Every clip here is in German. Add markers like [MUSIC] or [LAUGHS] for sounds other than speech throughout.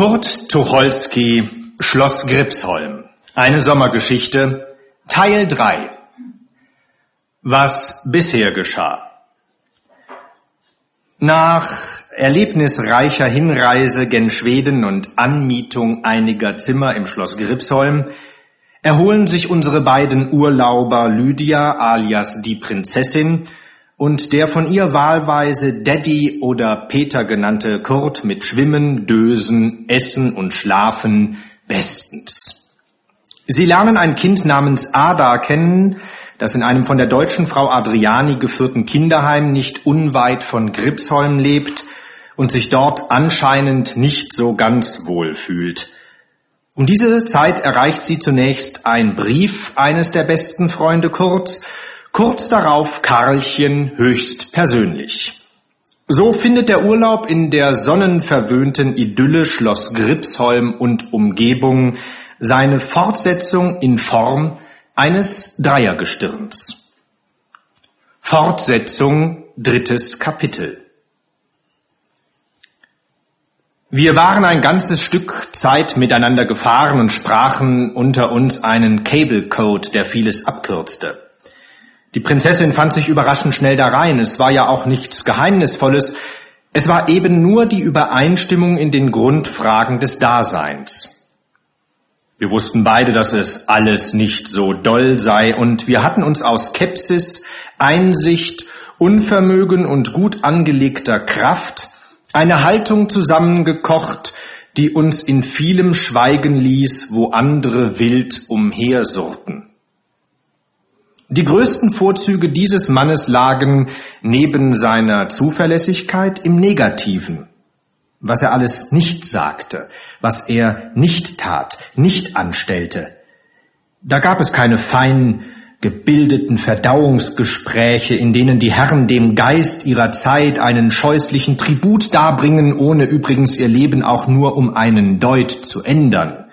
Kurt Tucholsky, Schloss Gripsholm. Eine Sommergeschichte, Teil 3. Was bisher geschah. Nach erlebnisreicher Hinreise gen Schweden und Anmietung einiger Zimmer im Schloss Gripsholm erholen sich unsere beiden Urlauber Lydia alias die Prinzessin und der von ihr wahlweise Daddy oder Peter genannte Kurt mit Schwimmen, Dösen, Essen und Schlafen bestens. Sie lernen ein Kind namens Ada kennen, das in einem von der deutschen Frau Adriani geführten Kinderheim nicht unweit von Gripsholm lebt und sich dort anscheinend nicht so ganz wohl fühlt. Um diese Zeit erreicht sie zunächst ein Brief eines der besten Freunde Kurts, kurz darauf Karlchen höchst persönlich. So findet der Urlaub in der sonnenverwöhnten Idylle Schloss Gripsholm und Umgebung seine Fortsetzung in Form eines Dreiergestirns. Fortsetzung drittes Kapitel. Wir waren ein ganzes Stück Zeit miteinander gefahren und sprachen unter uns einen Cable Code, der vieles abkürzte. Die Prinzessin fand sich überraschend schnell da rein. Es war ja auch nichts Geheimnisvolles. Es war eben nur die Übereinstimmung in den Grundfragen des Daseins. Wir wussten beide, dass es alles nicht so doll sei und wir hatten uns aus Skepsis, Einsicht, Unvermögen und gut angelegter Kraft eine Haltung zusammengekocht, die uns in vielem schweigen ließ, wo andere wild umhersurrten. Die größten Vorzüge dieses Mannes lagen neben seiner Zuverlässigkeit im Negativen. Was er alles nicht sagte, was er nicht tat, nicht anstellte. Da gab es keine feinen gebildeten Verdauungsgespräche, in denen die Herren dem Geist ihrer Zeit einen scheußlichen Tribut darbringen, ohne übrigens ihr Leben auch nur um einen Deut zu ändern.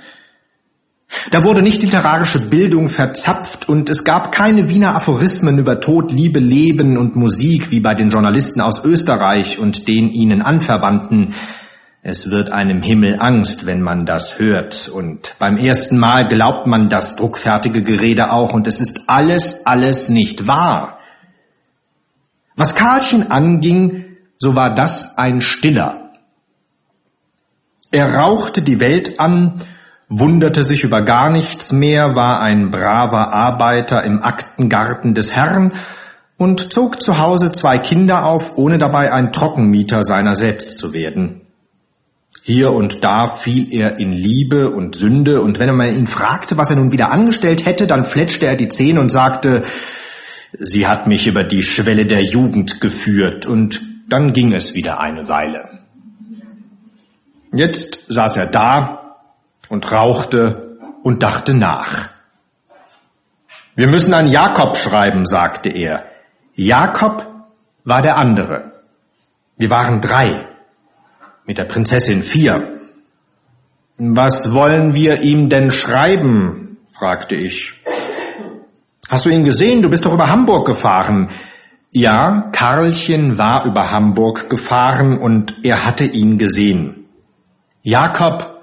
Da wurde nicht literarische Bildung verzapft und es gab keine Wiener Aphorismen über Tod, Liebe, Leben und Musik wie bei den Journalisten aus Österreich und den ihnen anverwandten, es wird einem Himmel Angst, wenn man das hört. Und beim ersten Mal glaubt man das druckfertige Gerede auch. Und es ist alles, alles nicht wahr. Was Karlchen anging, so war das ein Stiller. Er rauchte die Welt an, wunderte sich über gar nichts mehr, war ein braver Arbeiter im Aktengarten des Herrn und zog zu Hause zwei Kinder auf, ohne dabei ein Trockenmieter seiner selbst zu werden. Hier und da fiel er in Liebe und Sünde, und wenn man ihn fragte, was er nun wieder angestellt hätte, dann fletschte er die Zähne und sagte, sie hat mich über die Schwelle der Jugend geführt, und dann ging es wieder eine Weile. Jetzt saß er da und rauchte und dachte nach. Wir müssen an Jakob schreiben, sagte er. Jakob war der andere. Wir waren drei mit der Prinzessin vier. Was wollen wir ihm denn schreiben? fragte ich. Hast du ihn gesehen? Du bist doch über Hamburg gefahren. Ja, Karlchen war über Hamburg gefahren und er hatte ihn gesehen. Jakob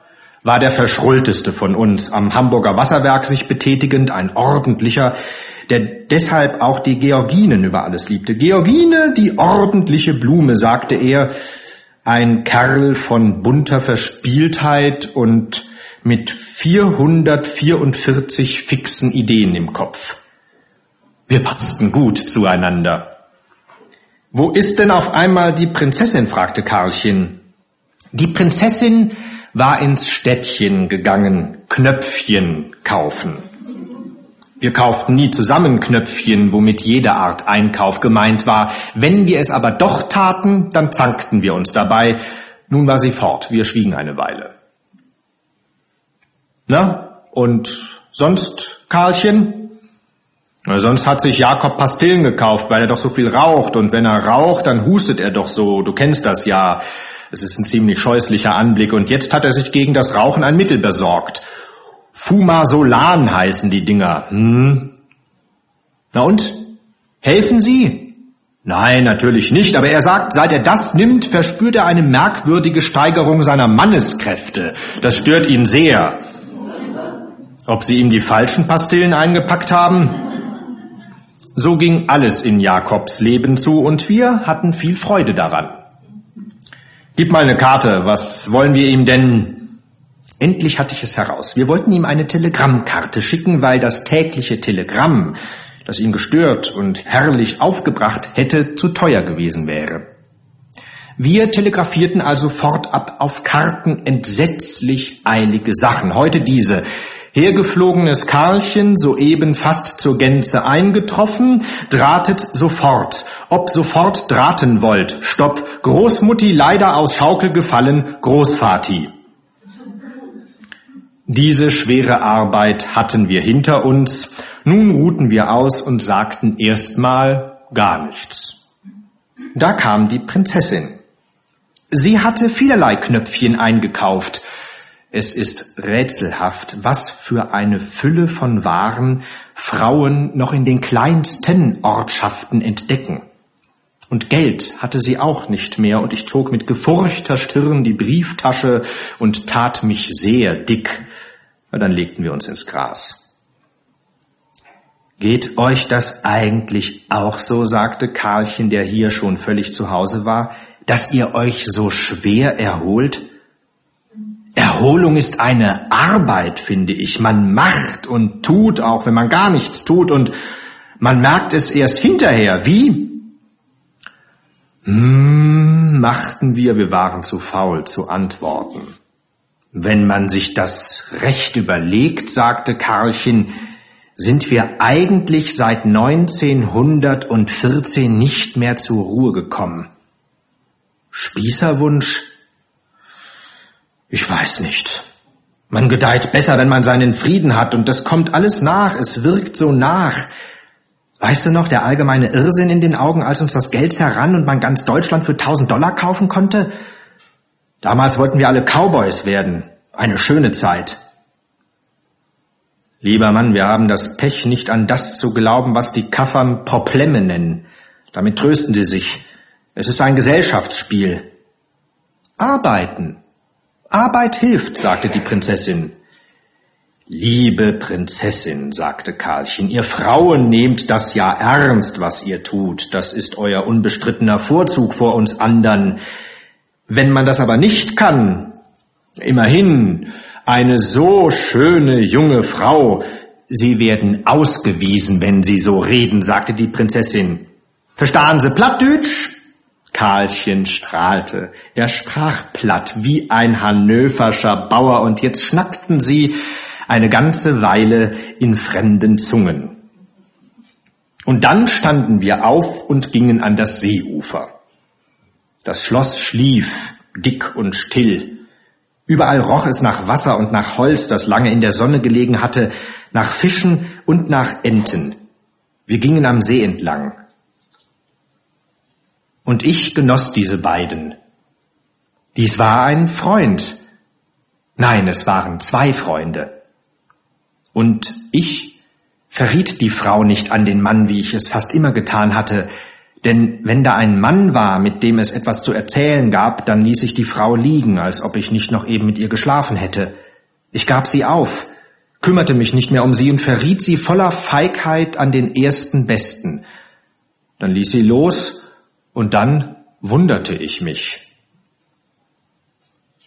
war der verschrullteste von uns, am Hamburger Wasserwerk sich betätigend, ein ordentlicher, der deshalb auch die Georginen über alles liebte. Georgine, die ordentliche Blume, sagte er, ein Kerl von bunter Verspieltheit und mit 444 fixen Ideen im Kopf. Wir passten gut zueinander. Wo ist denn auf einmal die Prinzessin? fragte Karlchen. Die Prinzessin war ins Städtchen gegangen, Knöpfchen kaufen. Wir kauften nie zusammen Knöpfchen, womit jede Art Einkauf gemeint war. Wenn wir es aber doch taten, dann zankten wir uns dabei. Nun war sie fort. Wir schwiegen eine Weile. Na, und sonst, Karlchen? Na, sonst hat sich Jakob Pastillen gekauft, weil er doch so viel raucht. Und wenn er raucht, dann hustet er doch so. Du kennst das ja. Es ist ein ziemlich scheußlicher Anblick. Und jetzt hat er sich gegen das Rauchen ein Mittel besorgt. Fumasolan heißen die Dinger. Hm? Na und? Helfen sie? Nein, natürlich nicht, aber er sagt, seit er das nimmt, verspürt er eine merkwürdige Steigerung seiner Manneskräfte. Das stört ihn sehr. Ob sie ihm die falschen Pastillen eingepackt haben? So ging alles in Jakobs Leben zu und wir hatten viel Freude daran. Gib mal eine Karte, was wollen wir ihm denn? Endlich hatte ich es heraus. Wir wollten ihm eine Telegrammkarte schicken, weil das tägliche Telegramm das ihn gestört und herrlich aufgebracht hätte, zu teuer gewesen wäre. Wir telegrafierten also fortab auf Karten entsetzlich eilige Sachen. Heute diese. Hergeflogenes Karlchen, soeben fast zur Gänze eingetroffen, drahtet sofort. Ob sofort drahten wollt. Stopp. Großmutti leider aus Schaukel gefallen, Großvati. Diese schwere Arbeit hatten wir hinter uns nun ruhten wir aus und sagten erstmal gar nichts. Da kam die Prinzessin. Sie hatte vielerlei Knöpfchen eingekauft. Es ist rätselhaft, was für eine Fülle von Waren Frauen noch in den kleinsten Ortschaften entdecken. Und Geld hatte sie auch nicht mehr, und ich zog mit gefurchter Stirn die Brieftasche und tat mich sehr dick. Dann legten wir uns ins Gras. Geht euch das eigentlich auch so, sagte Karlchen, der hier schon völlig zu Hause war, dass ihr euch so schwer erholt? Erholung ist eine Arbeit, finde ich. Man macht und tut, auch wenn man gar nichts tut, und man merkt es erst hinterher. Wie? Hm, machten wir, wir waren zu faul zu antworten. Wenn man sich das recht überlegt, sagte Karlchen, sind wir eigentlich seit 1914 nicht mehr zur Ruhe gekommen. Spießerwunsch? Ich weiß nicht. Man gedeiht besser, wenn man seinen Frieden hat, und das kommt alles nach, es wirkt so nach. Weißt du noch, der allgemeine Irrsinn in den Augen, als uns das Geld heran und man ganz Deutschland für tausend Dollar kaufen konnte? Damals wollten wir alle Cowboys werden. Eine schöne Zeit. Lieber Mann, wir haben das Pech, nicht an das zu glauben, was die Kaffern Probleme nennen. Damit trösten sie sich. Es ist ein Gesellschaftsspiel. Arbeiten. Arbeit hilft, sagte die Prinzessin. Liebe Prinzessin, sagte Karlchen, ihr Frauen nehmt das ja ernst, was ihr tut. Das ist euer unbestrittener Vorzug vor uns andern. Wenn man das aber nicht kann, immerhin, eine so schöne junge Frau. Sie werden ausgewiesen, wenn Sie so reden, sagte die Prinzessin. Verstahen Sie Plattdütsch? Karlchen strahlte. Er sprach platt wie ein Hannöverscher Bauer und jetzt schnackten sie eine ganze Weile in fremden Zungen. Und dann standen wir auf und gingen an das Seeufer. Das Schloss schlief, dick und still. Überall roch es nach Wasser und nach Holz, das lange in der Sonne gelegen hatte, nach Fischen und nach Enten. Wir gingen am See entlang. Und ich genoss diese beiden. Dies war ein Freund. Nein, es waren zwei Freunde. Und ich verriet die Frau nicht an den Mann, wie ich es fast immer getan hatte, denn wenn da ein Mann war, mit dem es etwas zu erzählen gab, dann ließ ich die Frau liegen, als ob ich nicht noch eben mit ihr geschlafen hätte. Ich gab sie auf, kümmerte mich nicht mehr um sie und verriet sie voller Feigheit an den ersten Besten. Dann ließ sie los und dann wunderte ich mich.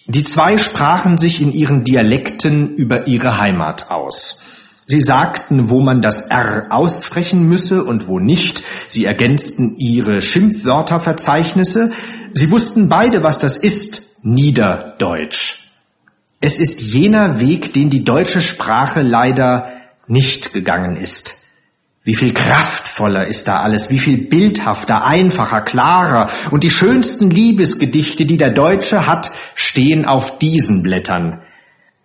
Die zwei sprachen sich in ihren Dialekten über ihre Heimat aus. Sie sagten, wo man das R aussprechen müsse und wo nicht. Sie ergänzten ihre Schimpfwörterverzeichnisse. Sie wussten beide, was das ist. Niederdeutsch. Es ist jener Weg, den die deutsche Sprache leider nicht gegangen ist. Wie viel kraftvoller ist da alles, wie viel bildhafter, einfacher, klarer. Und die schönsten Liebesgedichte, die der Deutsche hat, stehen auf diesen Blättern.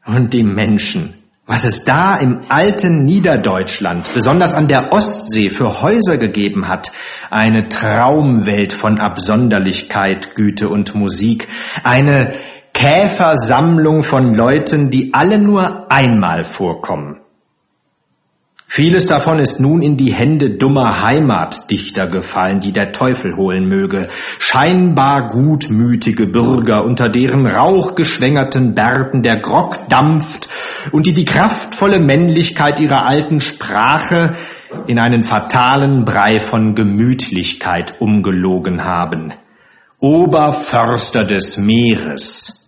Und die Menschen, was es da im alten Niederdeutschland, besonders an der Ostsee, für Häuser gegeben hat, eine Traumwelt von Absonderlichkeit, Güte und Musik, eine Käfersammlung von Leuten, die alle nur einmal vorkommen. Vieles davon ist nun in die Hände dummer Heimatdichter gefallen, die der Teufel holen möge. Scheinbar gutmütige Bürger, unter deren rauchgeschwängerten Bärten der Grog dampft und die die kraftvolle Männlichkeit ihrer alten Sprache in einen fatalen Brei von Gemütlichkeit umgelogen haben. Oberförster des Meeres.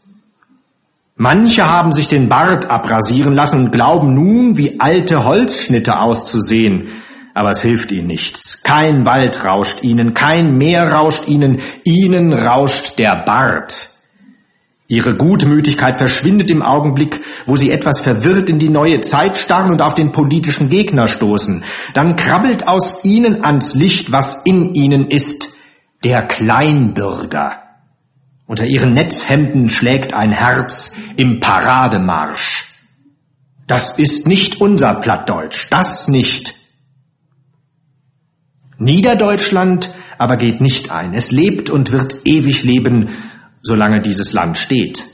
Manche haben sich den Bart abrasieren lassen und glauben nun, wie alte Holzschnitte auszusehen. Aber es hilft ihnen nichts. Kein Wald rauscht ihnen, kein Meer rauscht ihnen, ihnen rauscht der Bart. Ihre Gutmütigkeit verschwindet im Augenblick, wo sie etwas verwirrt in die neue Zeit starren und auf den politischen Gegner stoßen. Dann krabbelt aus ihnen ans Licht, was in ihnen ist, der Kleinbürger. Unter ihren Netzhemden schlägt ein Herz im Parademarsch. Das ist nicht unser Plattdeutsch, das nicht. Niederdeutschland aber geht nicht ein. Es lebt und wird ewig leben, solange dieses Land steht.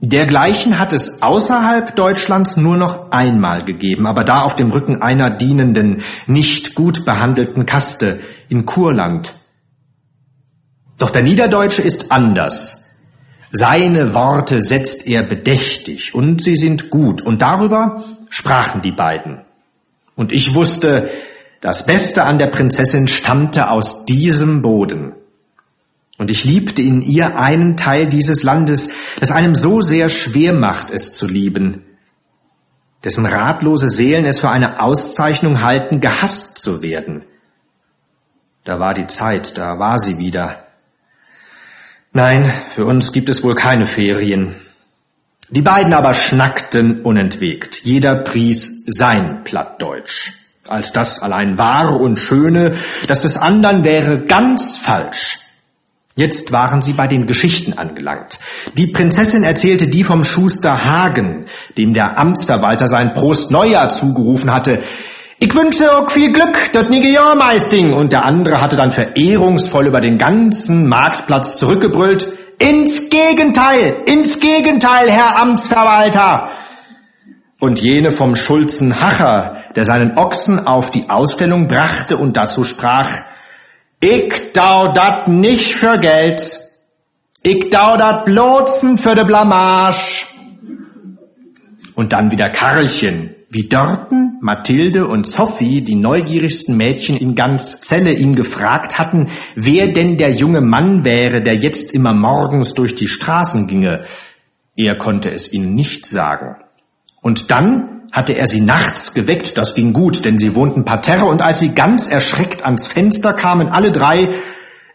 Dergleichen hat es außerhalb Deutschlands nur noch einmal gegeben, aber da auf dem Rücken einer dienenden, nicht gut behandelten Kaste in Kurland. Doch der Niederdeutsche ist anders. Seine Worte setzt er bedächtig und sie sind gut und darüber sprachen die beiden. Und ich wusste, das Beste an der Prinzessin stammte aus diesem Boden. Und ich liebte in ihr einen Teil dieses Landes, das einem so sehr schwer macht, es zu lieben, dessen ratlose Seelen es für eine Auszeichnung halten, gehasst zu werden. Da war die Zeit, da war sie wieder. Nein, für uns gibt es wohl keine Ferien. Die beiden aber schnackten unentwegt. Jeder pries sein Plattdeutsch. Als das allein wahre und schöne, das des anderen wäre ganz falsch. Jetzt waren sie bei den Geschichten angelangt. Die Prinzessin erzählte die vom Schuster Hagen, dem der Amtsverwalter sein Prost Neujahr zugerufen hatte, ich wünsche auch viel Glück, das nie Meisting. Und der andere hatte dann verehrungsvoll über den ganzen Marktplatz zurückgebrüllt. Ins Gegenteil, ins Gegenteil, Herr Amtsverwalter. Und jene vom Schulzen Hacher, der seinen Ochsen auf die Ausstellung brachte und dazu sprach, ich dau dat nicht für Geld, ich dau dat bloßen für de Blamage. Und dann wieder Karlchen, wie Dörten, Mathilde und Sophie, die neugierigsten Mädchen in ganz Zelle, ihn gefragt hatten, wer denn der junge Mann wäre, der jetzt immer morgens durch die Straßen ginge. Er konnte es ihnen nicht sagen. Und dann hatte er sie nachts geweckt, das ging gut, denn sie wohnten parterre, und als sie ganz erschreckt ans Fenster kamen, alle drei,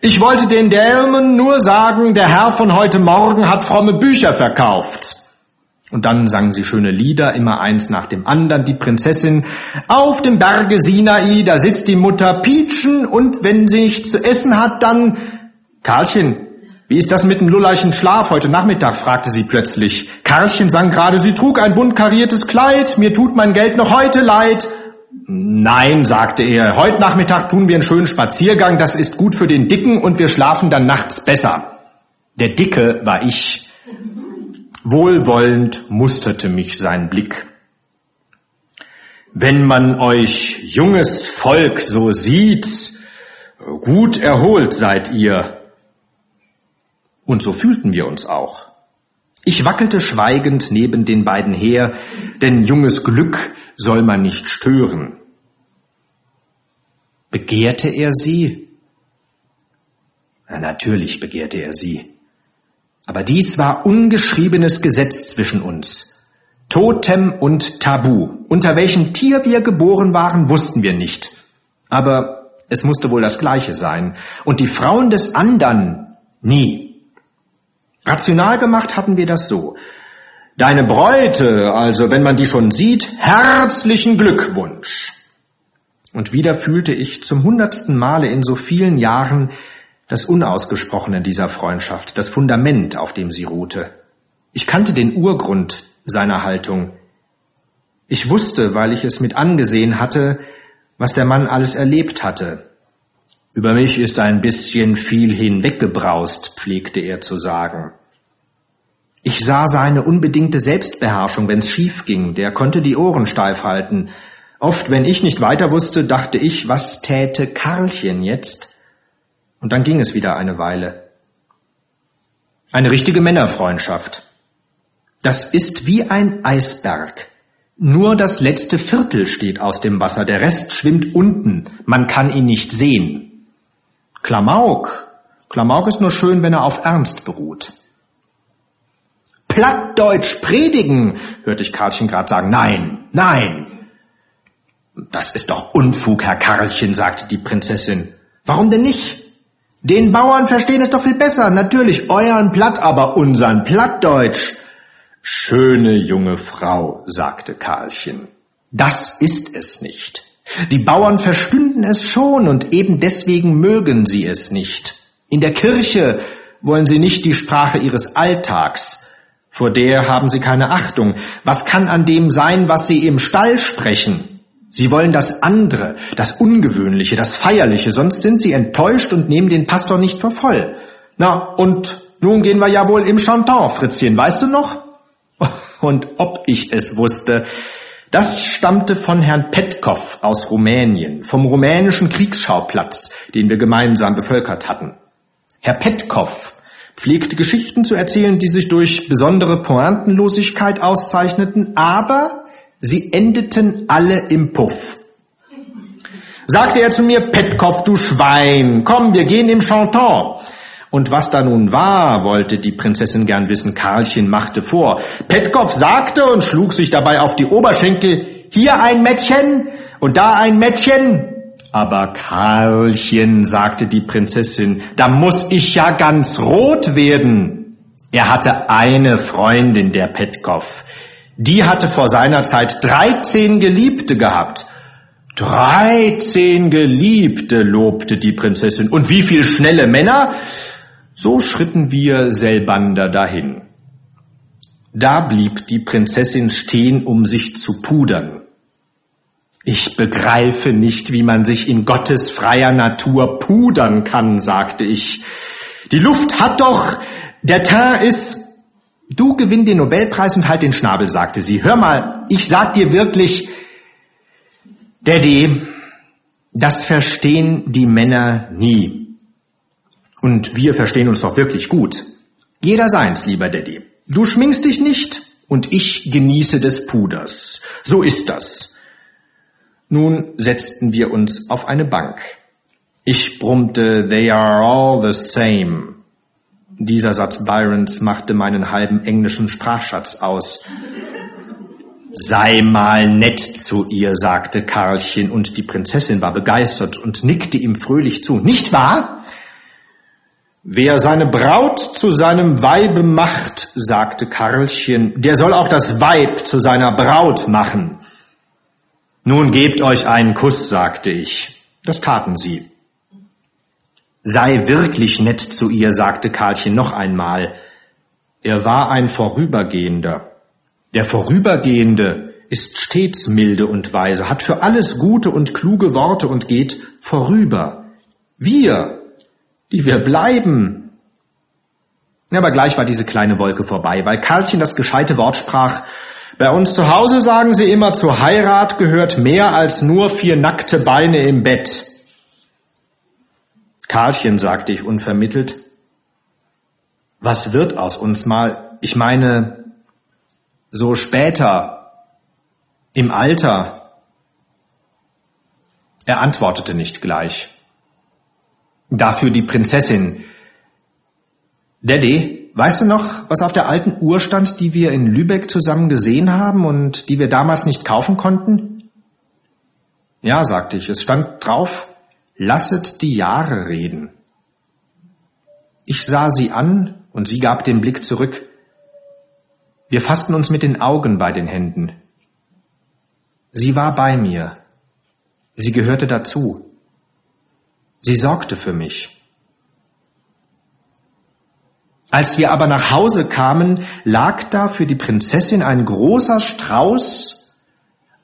ich wollte den Dämen nur sagen, der Herr von heute Morgen hat fromme Bücher verkauft. Und dann sangen sie schöne Lieder, immer eins nach dem anderen. Die Prinzessin auf dem Berge Sinai, da sitzt die Mutter Pietschen und wenn sie nichts zu essen hat, dann Karlchen, wie ist das mit dem lullerchen Schlaf heute Nachmittag? fragte sie plötzlich. Karlchen sang gerade, sie trug ein bunt kariertes Kleid, mir tut mein Geld noch heute leid. Nein, sagte er, heute Nachmittag tun wir einen schönen Spaziergang, das ist gut für den Dicken und wir schlafen dann nachts besser. Der Dicke war ich. Wohlwollend musterte mich sein Blick. Wenn man euch junges Volk so sieht, gut erholt seid ihr. Und so fühlten wir uns auch. Ich wackelte schweigend neben den beiden her, denn junges Glück soll man nicht stören. Begehrte er sie? Natürlich begehrte er sie. Aber dies war ungeschriebenes Gesetz zwischen uns. Totem und Tabu. Unter welchem Tier wir geboren waren, wussten wir nicht. Aber es musste wohl das Gleiche sein. Und die Frauen des andern nie. Rational gemacht hatten wir das so. Deine Bräute, also wenn man die schon sieht, herzlichen Glückwunsch. Und wieder fühlte ich zum hundertsten Male in so vielen Jahren, das Unausgesprochene dieser Freundschaft, das Fundament, auf dem sie ruhte. Ich kannte den Urgrund seiner Haltung. Ich wusste, weil ich es mit angesehen hatte, was der Mann alles erlebt hatte. Über mich ist ein bisschen viel hinweggebraust, pflegte er zu sagen. Ich sah seine unbedingte Selbstbeherrschung, wenn's schief ging. Der konnte die Ohren steif halten. Oft, wenn ich nicht weiter wusste, dachte ich, was täte Karlchen jetzt? Und dann ging es wieder eine Weile. Eine richtige Männerfreundschaft. Das ist wie ein Eisberg. Nur das letzte Viertel steht aus dem Wasser, der Rest schwimmt unten, man kann ihn nicht sehen. Klamauk. Klamauk ist nur schön, wenn er auf Ernst beruht. Plattdeutsch predigen, hörte ich Karlchen gerade sagen. Nein, nein. Das ist doch Unfug, Herr Karlchen, sagte die Prinzessin. Warum denn nicht? Den Bauern verstehen es doch viel besser. Natürlich euren Platt, aber unseren Plattdeutsch. Schöne junge Frau, sagte Karlchen. Das ist es nicht. Die Bauern verstünden es schon und eben deswegen mögen sie es nicht. In der Kirche wollen sie nicht die Sprache ihres Alltags. Vor der haben sie keine Achtung. Was kann an dem sein, was sie im Stall sprechen? Sie wollen das andere, das Ungewöhnliche, das Feierliche, sonst sind sie enttäuscht und nehmen den Pastor nicht für voll. Na, und nun gehen wir ja wohl im Chantant, Fritzchen, weißt du noch? [LAUGHS] Und ob ich es wusste, das stammte von Herrn Petkov aus Rumänien, vom rumänischen Kriegsschauplatz, den wir gemeinsam bevölkert hatten. Herr Petkov pflegte Geschichten zu erzählen, die sich durch besondere Pointenlosigkeit auszeichneten, aber sie endeten alle im Puff. Sagte er zu mir, Petkov, du Schwein, komm, wir gehen im Chantant. Und was da nun war, wollte die Prinzessin gern wissen. Karlchen machte vor. Petkov sagte und schlug sich dabei auf die Oberschenkel, hier ein Mädchen und da ein Mädchen. Aber Karlchen, sagte die Prinzessin, da muss ich ja ganz rot werden. Er hatte eine Freundin, der Petkov. Die hatte vor seiner Zeit dreizehn Geliebte gehabt. Dreizehn Geliebte, lobte die Prinzessin. Und wie viel schnelle Männer? So schritten wir selbander dahin. Da blieb die Prinzessin stehen, um sich zu pudern. Ich begreife nicht, wie man sich in Gottes freier Natur pudern kann, sagte ich. Die Luft hat doch, der Teint ist. Du gewinn den Nobelpreis und halt den Schnabel, sagte sie. Hör mal, ich sag dir wirklich, Daddy, das verstehen die Männer nie. Und wir verstehen uns doch wirklich gut. Jeder seins, lieber Daddy. Du schminkst dich nicht und ich genieße des Puders. So ist das. Nun setzten wir uns auf eine Bank. Ich brummte, they are all the same. Dieser Satz Byrons machte meinen halben englischen Sprachschatz aus. Sei mal nett zu ihr, sagte Karlchen, und die Prinzessin war begeistert und nickte ihm fröhlich zu. Nicht wahr? Wer seine Braut zu seinem Weibe macht, sagte Karlchen, der soll auch das Weib zu seiner Braut machen. Nun gebt euch einen Kuss, sagte ich. Das taten sie. Sei wirklich nett zu ihr, sagte Karlchen noch einmal. Er war ein Vorübergehender. Der Vorübergehende ist stets milde und weise, hat für alles gute und kluge Worte und geht vorüber. Wir, die wir bleiben. Aber gleich war diese kleine Wolke vorbei, weil Karlchen das gescheite Wort sprach, bei uns zu Hause sagen sie immer, zur Heirat gehört mehr als nur vier nackte Beine im Bett. Karlchen, sagte ich unvermittelt, was wird aus uns mal, ich meine, so später, im Alter? Er antwortete nicht gleich. Dafür die Prinzessin. Daddy, weißt du noch, was auf der alten Uhr stand, die wir in Lübeck zusammen gesehen haben und die wir damals nicht kaufen konnten? Ja, sagte ich, es stand drauf, lasset die Jahre reden. Ich sah sie an und sie gab den Blick zurück. Wir fassten uns mit den Augen bei den Händen. Sie war bei mir. Sie gehörte dazu. Sie sorgte für mich. Als wir aber nach Hause kamen, lag da für die Prinzessin ein großer Strauß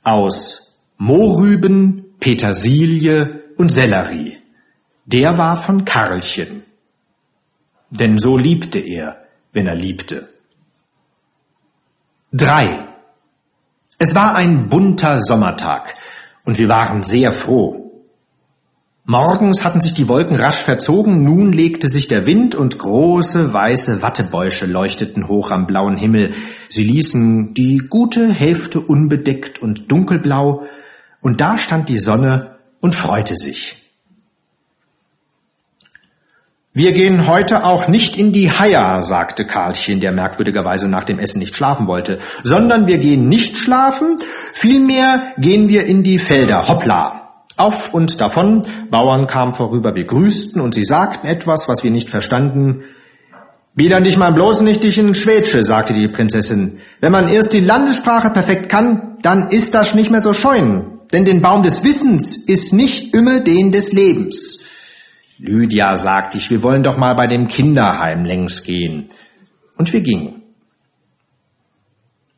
aus Mohrrüben, Petersilie und Sellerie. Der war von Karlchen. Denn so liebte er, wenn er liebte. Drei. Es war ein bunter Sommertag und wir waren sehr froh. Morgens hatten sich die Wolken rasch verzogen, nun legte sich der Wind und große weiße Wattebäusche leuchteten hoch am blauen Himmel. Sie ließen die gute Hälfte unbedeckt und dunkelblau, und da stand die Sonne und freute sich. Wir gehen heute auch nicht in die Haia, sagte Karlchen, der merkwürdigerweise nach dem Essen nicht schlafen wollte, sondern wir gehen nicht schlafen, vielmehr gehen wir in die Felder. Hoppla! Auf und davon, Bauern kamen vorüber, wir grüßten und sie sagten etwas, was wir nicht verstanden. Wieder nicht mal bloß nicht dich in Schwätsche, sagte die Prinzessin. Wenn man erst die Landessprache perfekt kann, dann ist das nicht mehr so scheuen. Denn den Baum des Wissens ist nicht immer den des Lebens. Lydia, sagte ich, wir wollen doch mal bei dem Kinderheim längs gehen. Und wir gingen.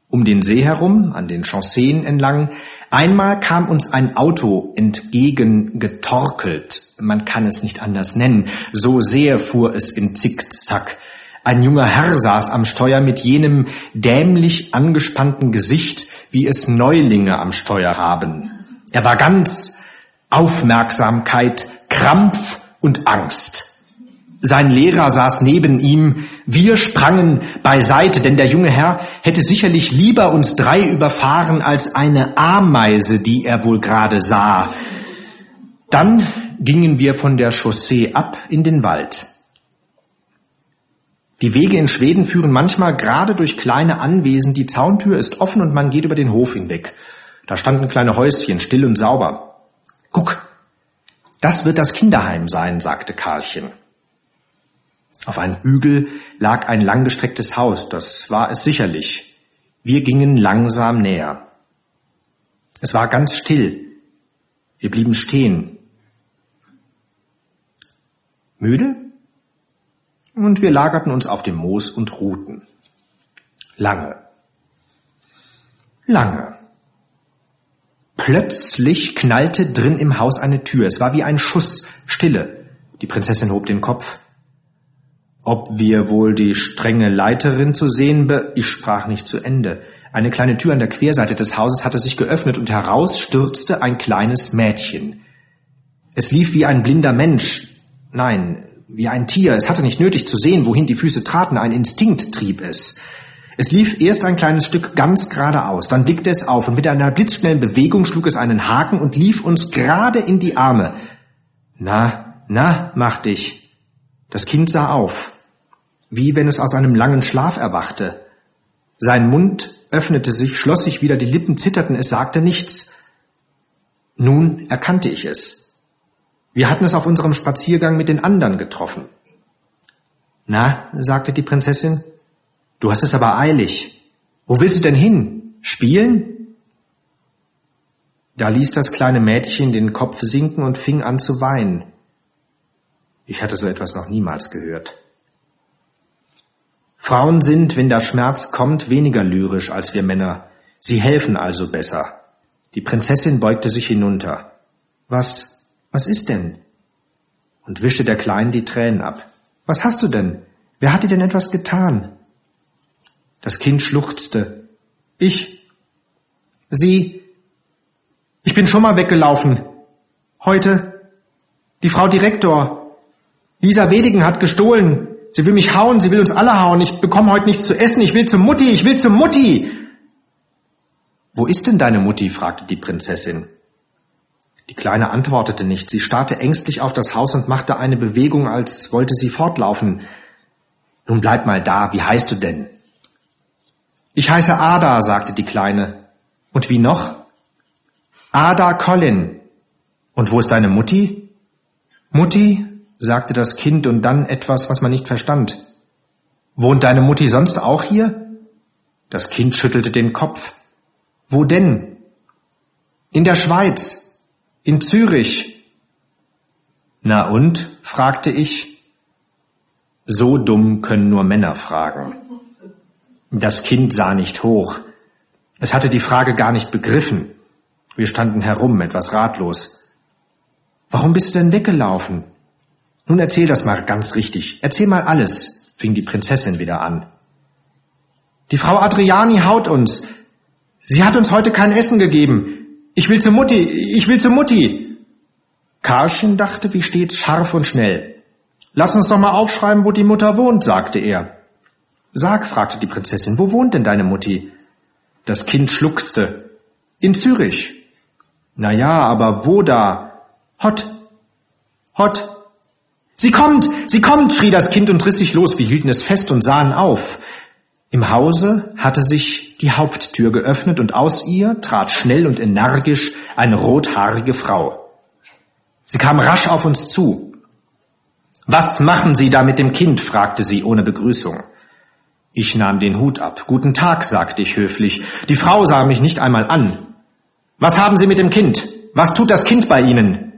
Um den See herum, an den Chausseen entlang, Einmal kam uns ein Auto entgegengetorkelt. Man kann es nicht anders nennen. So sehr fuhr es in Zickzack. Ein junger Herr saß am Steuer mit jenem dämlich angespannten Gesicht, wie es Neulinge am Steuer haben. Er war ganz Aufmerksamkeit, Krampf und Angst. Sein Lehrer saß neben ihm. Wir sprangen beiseite, denn der junge Herr hätte sicherlich lieber uns drei überfahren als eine Ameise, die er wohl gerade sah. Dann gingen wir von der Chaussee ab in den Wald. Die Wege in Schweden führen manchmal gerade durch kleine Anwesen. Die Zauntür ist offen und man geht über den Hof hinweg. Da standen kleine Häuschen, still und sauber. Guck, das wird das Kinderheim sein, sagte Karlchen. Auf einem Hügel lag ein langgestrecktes Haus, das war es sicherlich. Wir gingen langsam näher. Es war ganz still. Wir blieben stehen. Müde? Und wir lagerten uns auf dem Moos und ruhten. Lange. Lange. Plötzlich knallte drin im Haus eine Tür. Es war wie ein Schuss. Stille. Die Prinzessin hob den Kopf. Ob wir wohl die strenge Leiterin zu sehen be... Ich sprach nicht zu Ende. Eine kleine Tür an der Querseite des Hauses hatte sich geöffnet und heraus stürzte ein kleines Mädchen. Es lief wie ein blinder Mensch. Nein, wie ein Tier. Es hatte nicht nötig zu sehen, wohin die Füße traten. Ein Instinkt trieb es. Es lief erst ein kleines Stück ganz geradeaus, dann blickte es auf und mit einer blitzschnellen Bewegung schlug es einen Haken und lief uns gerade in die Arme. Na, na, machte ich. Das Kind sah auf wie wenn es aus einem langen Schlaf erwachte. Sein Mund öffnete sich, schloss sich wieder, die Lippen zitterten, es sagte nichts. Nun erkannte ich es. Wir hatten es auf unserem Spaziergang mit den anderen getroffen. Na, sagte die Prinzessin, du hast es aber eilig. Wo willst du denn hin? Spielen? Da ließ das kleine Mädchen den Kopf sinken und fing an zu weinen. Ich hatte so etwas noch niemals gehört. Frauen sind, wenn der Schmerz kommt, weniger lyrisch als wir Männer. Sie helfen also besser. Die Prinzessin beugte sich hinunter. Was, was ist denn? Und wischte der Kleinen die Tränen ab. Was hast du denn? Wer hat dir denn etwas getan? Das Kind schluchzte. Ich. Sie. Ich bin schon mal weggelaufen. Heute. Die Frau Direktor. Lisa Wedigen hat gestohlen. Sie will mich hauen, sie will uns alle hauen. Ich bekomme heute nichts zu essen. Ich will zur Mutti, ich will zur Mutti. Wo ist denn deine Mutti? fragte die Prinzessin. Die Kleine antwortete nicht. Sie starrte ängstlich auf das Haus und machte eine Bewegung, als wollte sie fortlaufen. Nun bleib mal da. Wie heißt du denn? Ich heiße Ada, sagte die Kleine. Und wie noch? Ada Colin. Und wo ist deine Mutti? Mutti? sagte das Kind und dann etwas, was man nicht verstand. Wohnt deine Mutti sonst auch hier? Das Kind schüttelte den Kopf. Wo denn? In der Schweiz. In Zürich. Na und? fragte ich. So dumm können nur Männer fragen. Das Kind sah nicht hoch. Es hatte die Frage gar nicht begriffen. Wir standen herum, etwas ratlos. Warum bist du denn weggelaufen? Nun erzähl das mal ganz richtig. Erzähl mal alles, fing die Prinzessin wieder an. Die Frau Adriani haut uns. Sie hat uns heute kein Essen gegeben. Ich will zu Mutti, ich will zu Mutti. Karlchen dachte wie stets scharf und schnell. Lass uns doch mal aufschreiben, wo die Mutter wohnt, sagte er. Sag, fragte die Prinzessin, wo wohnt denn deine Mutti? Das Kind schluckste. In Zürich. Na ja, aber wo da? Hott. Hott. Sie kommt, sie kommt, schrie das Kind und riss sich los. Wir hielten es fest und sahen auf. Im Hause hatte sich die Haupttür geöffnet und aus ihr trat schnell und energisch eine rothaarige Frau. Sie kam rasch auf uns zu. Was machen Sie da mit dem Kind? fragte sie ohne Begrüßung. Ich nahm den Hut ab. Guten Tag, sagte ich höflich. Die Frau sah mich nicht einmal an. Was haben Sie mit dem Kind? Was tut das Kind bei Ihnen?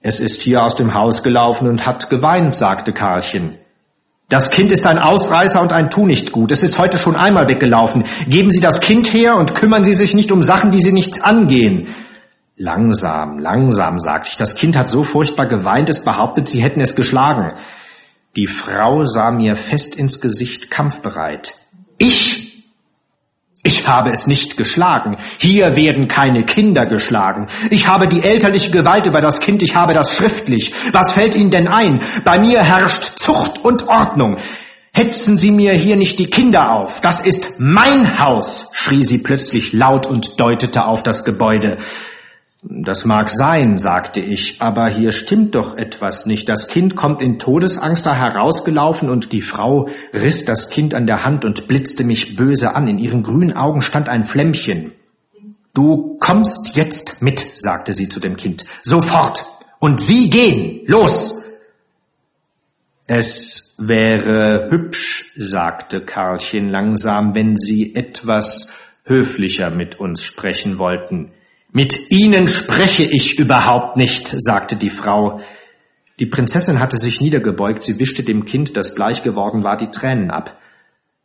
Es ist hier aus dem Haus gelaufen und hat geweint, sagte Karlchen. Das Kind ist ein Ausreißer und ein Tunichtgut. Es ist heute schon einmal weggelaufen. Geben Sie das Kind her und kümmern Sie sich nicht um Sachen, die Sie nichts angehen. Langsam, langsam, sagte ich. Das Kind hat so furchtbar geweint, es behauptet, Sie hätten es geschlagen. Die Frau sah mir fest ins Gesicht, kampfbereit. Ich? Ich habe es nicht geschlagen. Hier werden keine Kinder geschlagen. Ich habe die elterliche Gewalt über das Kind, ich habe das schriftlich. Was fällt Ihnen denn ein? Bei mir herrscht Zucht und Ordnung. Hetzen Sie mir hier nicht die Kinder auf. Das ist mein Haus, schrie sie plötzlich laut und deutete auf das Gebäude. Das mag sein, sagte ich, aber hier stimmt doch etwas nicht. Das Kind kommt in Todesangst da herausgelaufen und die Frau riss das Kind an der Hand und blitzte mich böse an. In ihren grünen Augen stand ein Flämmchen. Du kommst jetzt mit, sagte sie zu dem Kind. Sofort. Und Sie gehen. Los. Es wäre hübsch, sagte Karlchen langsam, wenn Sie etwas höflicher mit uns sprechen wollten. Mit Ihnen spreche ich überhaupt nicht, sagte die Frau. Die Prinzessin hatte sich niedergebeugt, sie wischte dem Kind, das bleich geworden war, die Tränen ab.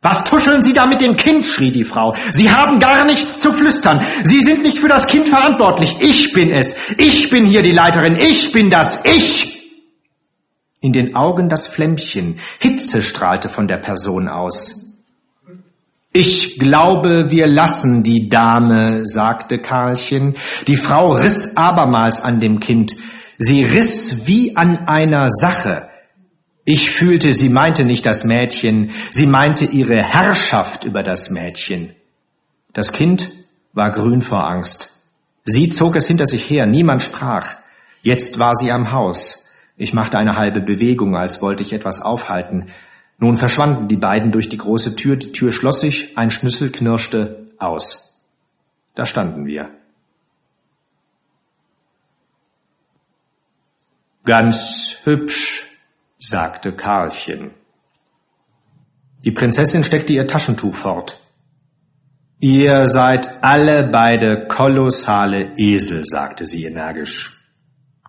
Was tuscheln Sie da mit dem Kind? schrie die Frau. Sie haben gar nichts zu flüstern. Sie sind nicht für das Kind verantwortlich. Ich bin es. Ich bin hier die Leiterin. Ich bin das. Ich! In den Augen das Flämmchen. Hitze strahlte von der Person aus. Ich glaube, wir lassen die Dame, sagte Karlchen. Die Frau riss abermals an dem Kind. Sie riss wie an einer Sache. Ich fühlte, sie meinte nicht das Mädchen, sie meinte ihre Herrschaft über das Mädchen. Das Kind war grün vor Angst. Sie zog es hinter sich her, niemand sprach. Jetzt war sie am Haus. Ich machte eine halbe Bewegung, als wollte ich etwas aufhalten. Nun verschwanden die beiden durch die große Tür, die Tür schloss sich, ein Schlüssel knirschte aus. Da standen wir. Ganz hübsch, sagte Karlchen. Die Prinzessin steckte ihr Taschentuch fort. Ihr seid alle beide kolossale Esel, sagte sie energisch.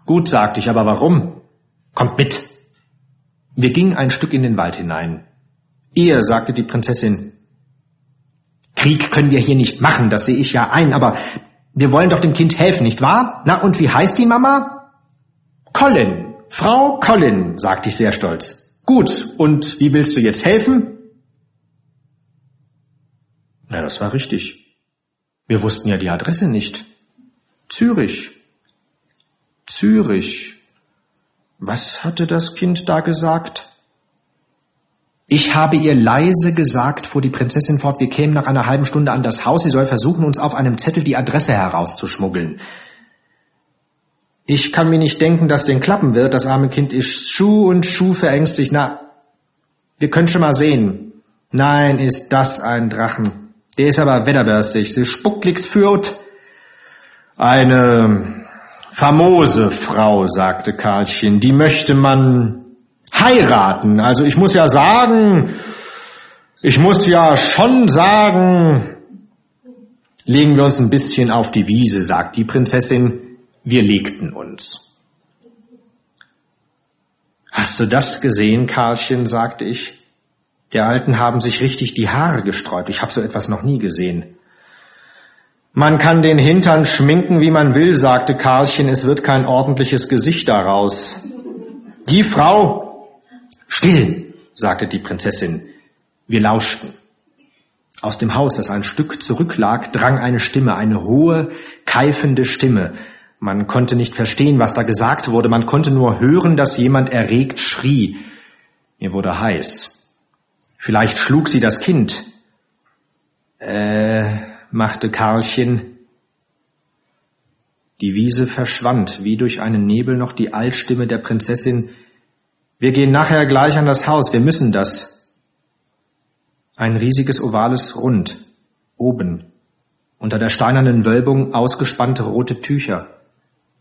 Gut, sagte ich, aber warum? Kommt mit. Wir gingen ein Stück in den Wald hinein. Ihr, sagte die Prinzessin, Krieg können wir hier nicht machen, das sehe ich ja ein, aber wir wollen doch dem Kind helfen, nicht wahr? Na, und wie heißt die Mama? Colin, Frau Colin, sagte ich sehr stolz. Gut, und wie willst du jetzt helfen? Na, das war richtig. Wir wussten ja die Adresse nicht. Zürich. Zürich. Was hatte das Kind da gesagt? Ich habe ihr leise gesagt, fuhr die Prinzessin fort, wir kämen nach einer halben Stunde an das Haus, sie soll versuchen, uns auf einem Zettel die Adresse herauszuschmuggeln. Ich kann mir nicht denken, dass den klappen wird, das arme Kind ist Schuh und Schuh verängstigt. Na, wir können schon mal sehen. Nein, ist das ein Drachen. Der ist aber wetterbörstig. Sie spuckt nix führt. Eine famose Frau, sagte Karlchen, die möchte man heiraten. Also ich muss ja sagen, ich muss ja schon sagen, legen wir uns ein bisschen auf die Wiese, sagt die Prinzessin. Wir legten uns. Hast du das gesehen, Karlchen? sagte ich. Der Alten haben sich richtig die Haare gesträubt. Ich habe so etwas noch nie gesehen. Man kann den Hintern schminken, wie man will, sagte Karlchen, es wird kein ordentliches Gesicht daraus. Die Frau. Still, sagte die Prinzessin. Wir lauschten. Aus dem Haus, das ein Stück zurücklag, drang eine Stimme, eine hohe, keifende Stimme. Man konnte nicht verstehen, was da gesagt wurde, man konnte nur hören, dass jemand erregt schrie. Mir wurde heiß. Vielleicht schlug sie das Kind. Äh, machte Karlchen. Die Wiese verschwand, wie durch einen Nebel noch die Altstimme der Prinzessin. Wir gehen nachher gleich an das Haus, wir müssen das. Ein riesiges ovales Rund, oben, unter der steinernen Wölbung ausgespannte rote Tücher.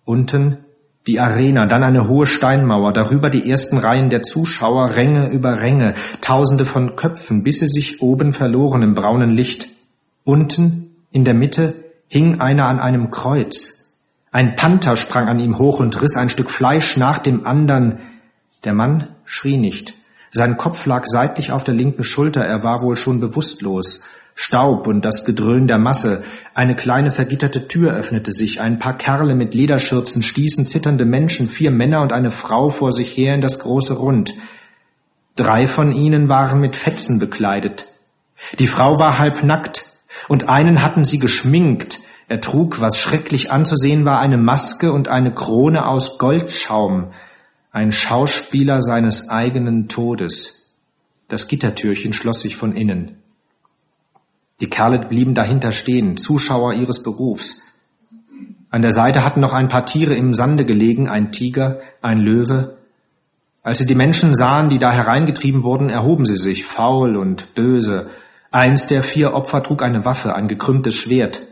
Unten die Arena, dann eine hohe Steinmauer, darüber die ersten Reihen der Zuschauer, Ränge über Ränge, tausende von Köpfen, bis sie sich oben verloren im braunen Licht. Unten, in der Mitte, hing einer an einem Kreuz. Ein Panther sprang an ihm hoch und riss ein Stück Fleisch nach dem andern. Der Mann schrie nicht. Sein Kopf lag seitlich auf der linken Schulter, er war wohl schon bewusstlos. Staub und das Gedröhn der Masse. Eine kleine vergitterte Tür öffnete sich. Ein paar Kerle mit Lederschürzen stießen zitternde Menschen, vier Männer und eine Frau vor sich her in das große Rund. Drei von ihnen waren mit Fetzen bekleidet. Die Frau war halb nackt, und einen hatten sie geschminkt. Er trug, was schrecklich anzusehen war, eine Maske und eine Krone aus Goldschaum ein Schauspieler seines eigenen Todes. Das Gittertürchen schloss sich von innen. Die Kerle blieben dahinter stehen, Zuschauer ihres Berufs. An der Seite hatten noch ein paar Tiere im Sande gelegen, ein Tiger, ein Löwe. Als sie die Menschen sahen, die da hereingetrieben wurden, erhoben sie sich, faul und böse. Eins der vier Opfer trug eine Waffe, ein gekrümmtes Schwert.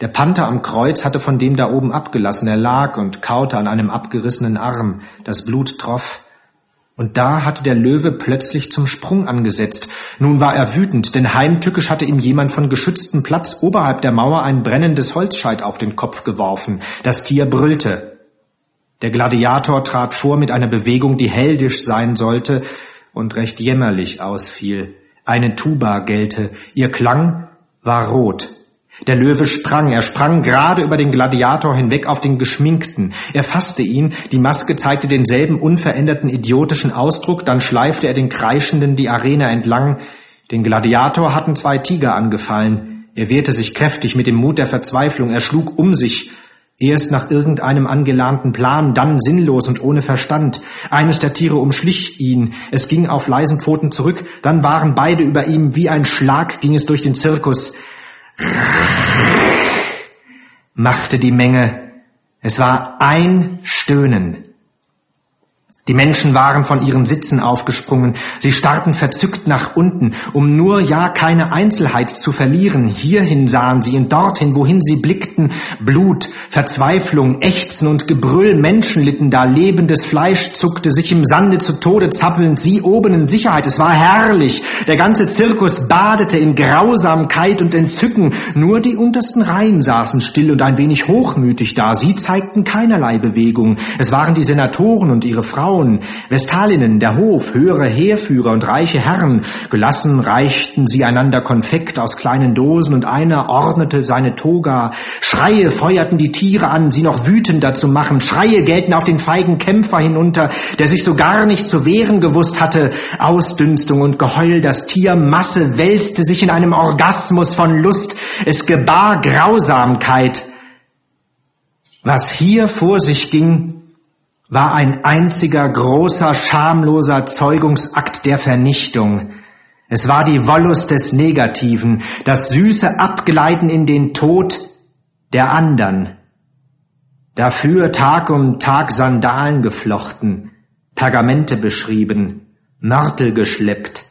Der Panther am Kreuz hatte von dem da oben abgelassen. Er lag und kaute an einem abgerissenen Arm. Das Blut troff. Und da hatte der Löwe plötzlich zum Sprung angesetzt. Nun war er wütend, denn heimtückisch hatte ihm jemand von geschütztem Platz oberhalb der Mauer ein brennendes Holzscheit auf den Kopf geworfen. Das Tier brüllte. Der Gladiator trat vor mit einer Bewegung, die heldisch sein sollte und recht jämmerlich ausfiel. Eine Tuba gellte. Ihr Klang war rot. Der Löwe sprang, er sprang gerade über den Gladiator hinweg auf den Geschminkten. Er fasste ihn, die Maske zeigte denselben unveränderten idiotischen Ausdruck, dann schleifte er den Kreischenden die Arena entlang. Den Gladiator hatten zwei Tiger angefallen. Er wehrte sich kräftig mit dem Mut der Verzweiflung, er schlug um sich, erst nach irgendeinem angelahnten Plan, dann sinnlos und ohne Verstand. Eines der Tiere umschlich ihn, es ging auf leisen Pfoten zurück, dann waren beide über ihm, wie ein Schlag ging es durch den Zirkus machte die Menge. Es war ein Stöhnen. Die Menschen waren von ihren Sitzen aufgesprungen. Sie starrten verzückt nach unten, um nur ja keine Einzelheit zu verlieren. Hierhin sahen sie und dorthin, wohin sie blickten. Blut, Verzweiflung, Ächzen und Gebrüll. Menschen litten da. Lebendes Fleisch zuckte sich im Sande zu Tode zappelnd. Sie oben in Sicherheit. Es war herrlich. Der ganze Zirkus badete in Grausamkeit und Entzücken. Nur die untersten Reihen saßen still und ein wenig hochmütig da. Sie zeigten keinerlei Bewegung. Es waren die Senatoren und ihre Frauen Frauen, Vestalinnen, der Hof, höhere Heerführer und reiche Herren. Gelassen reichten sie einander Konfekt aus kleinen Dosen und einer ordnete seine Toga. Schreie feuerten die Tiere an, sie noch wütender zu machen. Schreie gelten auf den feigen Kämpfer hinunter, der sich so gar nicht zu wehren gewusst hatte. Ausdünstung und Geheul, das Tier Masse wälzte sich in einem Orgasmus von Lust. Es gebar Grausamkeit. Was hier vor sich ging, war ein einziger großer, schamloser Zeugungsakt der Vernichtung. Es war die Wollust des Negativen, das süße Abgleiten in den Tod der andern. Dafür Tag um Tag Sandalen geflochten, Pergamente beschrieben, Mörtel geschleppt,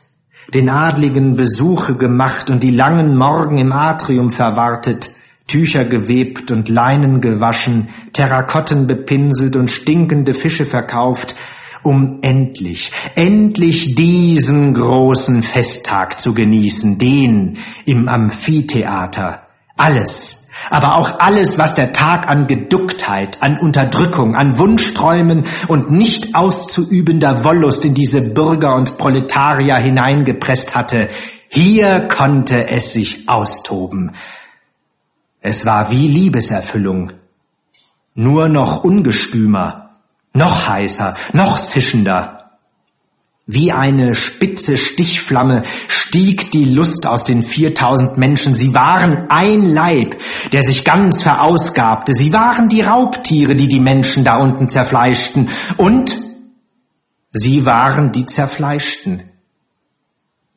den Adligen Besuche gemacht und die langen Morgen im Atrium verwartet, Tücher gewebt und Leinen gewaschen, Terrakotten bepinselt und stinkende Fische verkauft, um endlich, endlich diesen großen Festtag zu genießen, den im Amphitheater. Alles, aber auch alles, was der Tag an Geducktheit, an Unterdrückung, an Wunschträumen und nicht auszuübender Wollust in diese Bürger und Proletarier hineingepresst hatte, hier konnte es sich austoben. Es war wie Liebeserfüllung, nur noch ungestümer, noch heißer, noch zischender. Wie eine spitze Stichflamme stieg die Lust aus den viertausend Menschen. Sie waren ein Leib, der sich ganz verausgabte. Sie waren die Raubtiere, die die Menschen da unten zerfleischten. Und sie waren die Zerfleischten.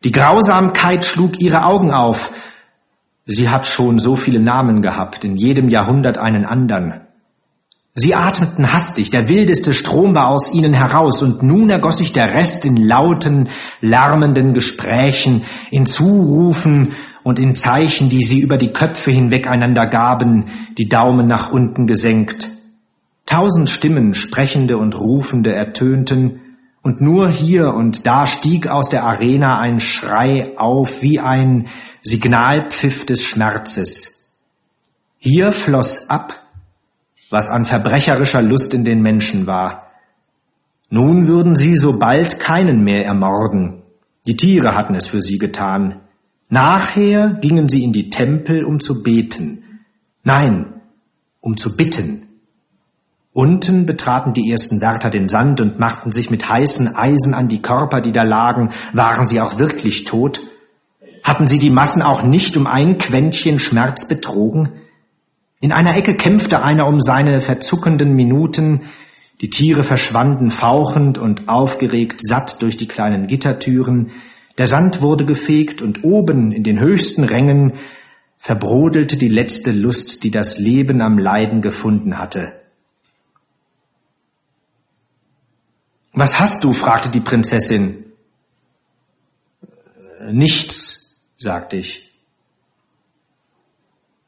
Die Grausamkeit schlug ihre Augen auf. Sie hat schon so viele Namen gehabt, in jedem Jahrhundert einen anderen. Sie atmeten hastig, der wildeste Strom war aus ihnen heraus, und nun ergoss sich der Rest in lauten, lärmenden Gesprächen, in Zurufen und in Zeichen, die sie über die Köpfe hinweg einander gaben, die Daumen nach unten gesenkt. Tausend Stimmen, sprechende und rufende, ertönten, und nur hier und da stieg aus der Arena ein Schrei auf wie ein Signalpfiff des Schmerzes. Hier floss ab was an verbrecherischer Lust in den Menschen war. Nun würden sie so bald keinen mehr ermorden. Die Tiere hatten es für sie getan. Nachher gingen sie in die Tempel, um zu beten. Nein, um zu bitten. Unten betraten die ersten Wärter den Sand und machten sich mit heißen Eisen an die Körper, die da lagen. Waren sie auch wirklich tot? Hatten sie die Massen auch nicht um ein Quäntchen Schmerz betrogen? In einer Ecke kämpfte einer um seine verzuckenden Minuten, die Tiere verschwanden fauchend und aufgeregt satt durch die kleinen Gittertüren, der Sand wurde gefegt und oben in den höchsten Rängen verbrodelte die letzte Lust, die das Leben am Leiden gefunden hatte. Was hast du? fragte die Prinzessin. Nichts, sagte ich.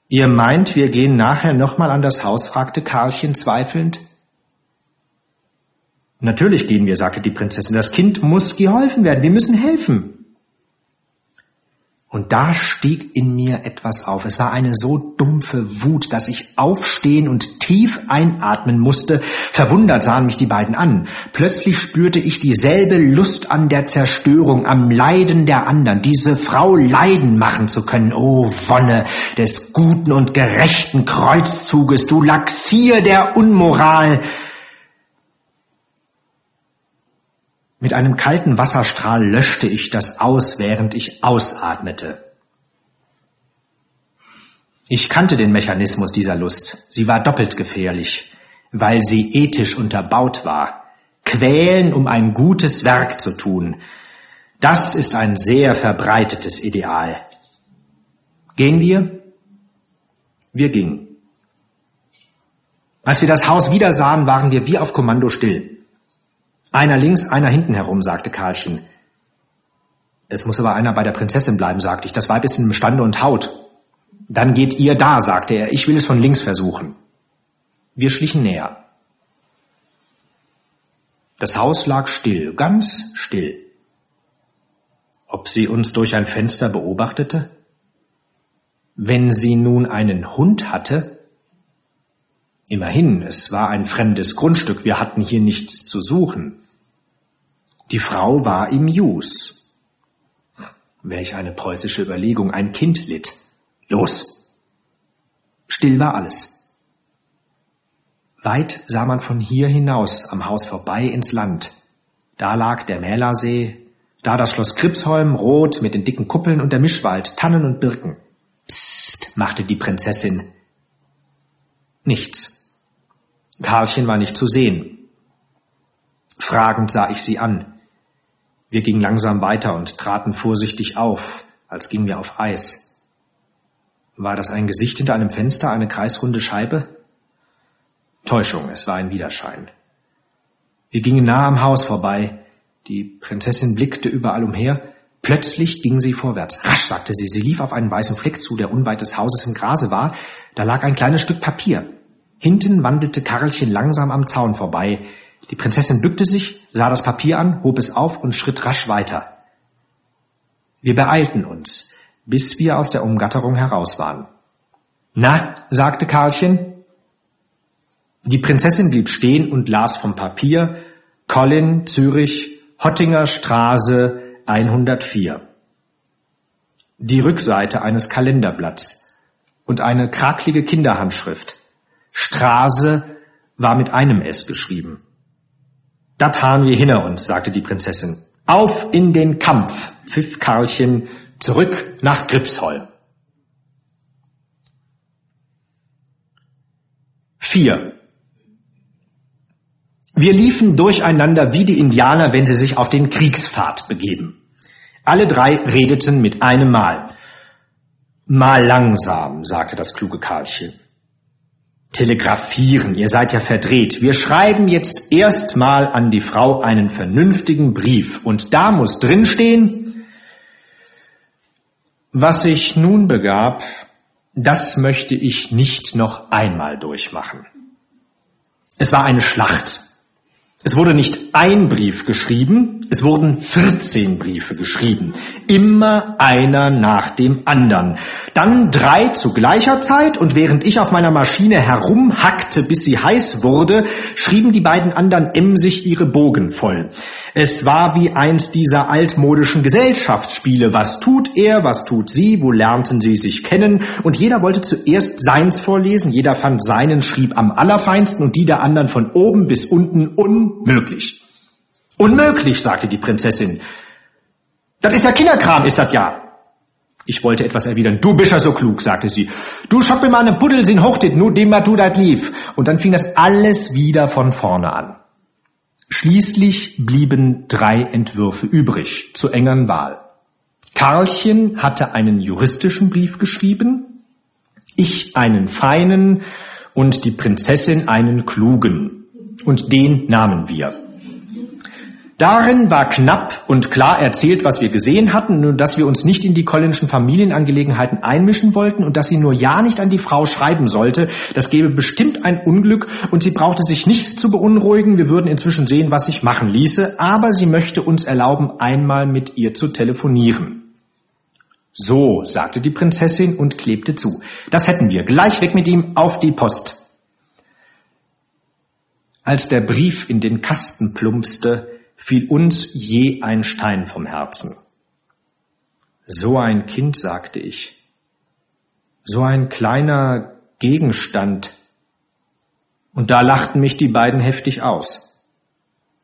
Ihr meint, wir gehen nachher nochmal an das Haus? fragte Karlchen zweifelnd. Natürlich gehen wir, sagte die Prinzessin. Das Kind muss geholfen werden. Wir müssen helfen. Und da stieg in mir etwas auf. Es war eine so dumpfe Wut, dass ich aufstehen und tief einatmen musste. Verwundert sahen mich die beiden an. Plötzlich spürte ich dieselbe Lust an der Zerstörung, am Leiden der anderen, diese Frau leiden machen zu können. O Wonne des guten und gerechten Kreuzzuges, du Laxier der Unmoral! Mit einem kalten Wasserstrahl löschte ich das aus, während ich ausatmete. Ich kannte den Mechanismus dieser Lust. Sie war doppelt gefährlich, weil sie ethisch unterbaut war. Quälen, um ein gutes Werk zu tun. Das ist ein sehr verbreitetes Ideal. Gehen wir? Wir gingen. Als wir das Haus wieder sahen, waren wir wie auf Kommando still. Einer links, einer hinten herum, sagte Karlchen. Es muss aber einer bei der Prinzessin bleiben, sagte ich. Das Weib ist im Stande und haut. Dann geht ihr da, sagte er. Ich will es von links versuchen. Wir schlichen näher. Das Haus lag still, ganz still. Ob sie uns durch ein Fenster beobachtete? Wenn sie nun einen Hund hatte? Immerhin, es war ein fremdes Grundstück, wir hatten hier nichts zu suchen. Die Frau war im Jus. Welch eine preußische Überlegung, ein Kind litt. Los! Still war alles. Weit sah man von hier hinaus am Haus vorbei ins Land. Da lag der Mälersee, da das Schloss Kripsholm, rot mit den dicken Kuppeln und der Mischwald, Tannen und Birken. Psst, machte die Prinzessin. Nichts. Karlchen war nicht zu sehen. Fragend sah ich sie an. Wir gingen langsam weiter und traten vorsichtig auf, als gingen wir auf Eis. War das ein Gesicht hinter einem Fenster, eine kreisrunde Scheibe? Täuschung, es war ein Widerschein. Wir gingen nah am Haus vorbei. Die Prinzessin blickte überall umher. Plötzlich ging sie vorwärts. Rasch, sagte sie. Sie lief auf einen weißen Fleck zu, der unweit des Hauses im Grase war. Da lag ein kleines Stück Papier. Hinten wandelte Karlchen langsam am Zaun vorbei. Die Prinzessin bückte sich, sah das Papier an, hob es auf und schritt rasch weiter. Wir beeilten uns, bis wir aus der Umgatterung heraus waren. Na, sagte Karlchen. Die Prinzessin blieb stehen und las vom Papier Colin, Zürich, Hottinger Straße 104. Die Rückseite eines Kalenderblatts und eine kraklige Kinderhandschrift. Straße war mit einem S geschrieben. Dat haben wir hinter uns, sagte die Prinzessin. Auf in den Kampf, pfiff Karlchen zurück nach Gripsholm. 4. Wir liefen durcheinander wie die Indianer, wenn sie sich auf den Kriegspfad begeben. Alle drei redeten mit einem Mal. Mal langsam, sagte das kluge Karlchen. Telegrafieren, ihr seid ja verdreht. Wir schreiben jetzt erstmal an die Frau einen vernünftigen Brief. Und da muss drinstehen, was sich nun begab, das möchte ich nicht noch einmal durchmachen. Es war eine Schlacht. Es wurde nicht ein Brief geschrieben, es wurden 14 Briefe geschrieben. Immer einer nach dem anderen. Dann drei zu gleicher Zeit und während ich auf meiner Maschine herumhackte, bis sie heiß wurde, schrieben die beiden anderen emsig ihre Bogen voll. Es war wie eins dieser altmodischen Gesellschaftsspiele. Was tut er, was tut sie, wo lernten sie sich kennen? Und jeder wollte zuerst seins vorlesen, jeder fand seinen, schrieb am allerfeinsten und die der anderen von oben bis unten unmöglich. Unmöglich, sagte die Prinzessin. Das ist ja Kinderkram, ist das ja. Ich wollte etwas erwidern. Du bist ja so klug, sagte sie. Du schock mir mal eine Buddel, sin hochtit, nur dem du dat lief. Und dann fing das alles wieder von vorne an. Schließlich blieben drei Entwürfe übrig zur engeren Wahl. Karlchen hatte einen juristischen Brief geschrieben, ich einen feinen und die Prinzessin einen klugen. Und den nahmen wir. Darin war knapp und klar erzählt, was wir gesehen hatten, nur dass wir uns nicht in die Collinschen Familienangelegenheiten einmischen wollten und dass sie nur ja nicht an die Frau schreiben sollte. Das gäbe bestimmt ein Unglück und sie brauchte sich nichts zu beunruhigen. Wir würden inzwischen sehen, was sich machen ließe, aber sie möchte uns erlauben, einmal mit ihr zu telefonieren. So, sagte die Prinzessin und klebte zu. Das hätten wir. Gleich weg mit ihm auf die Post. Als der Brief in den Kasten plumpste, fiel uns je ein Stein vom Herzen. So ein Kind, sagte ich, so ein kleiner Gegenstand. Und da lachten mich die beiden heftig aus.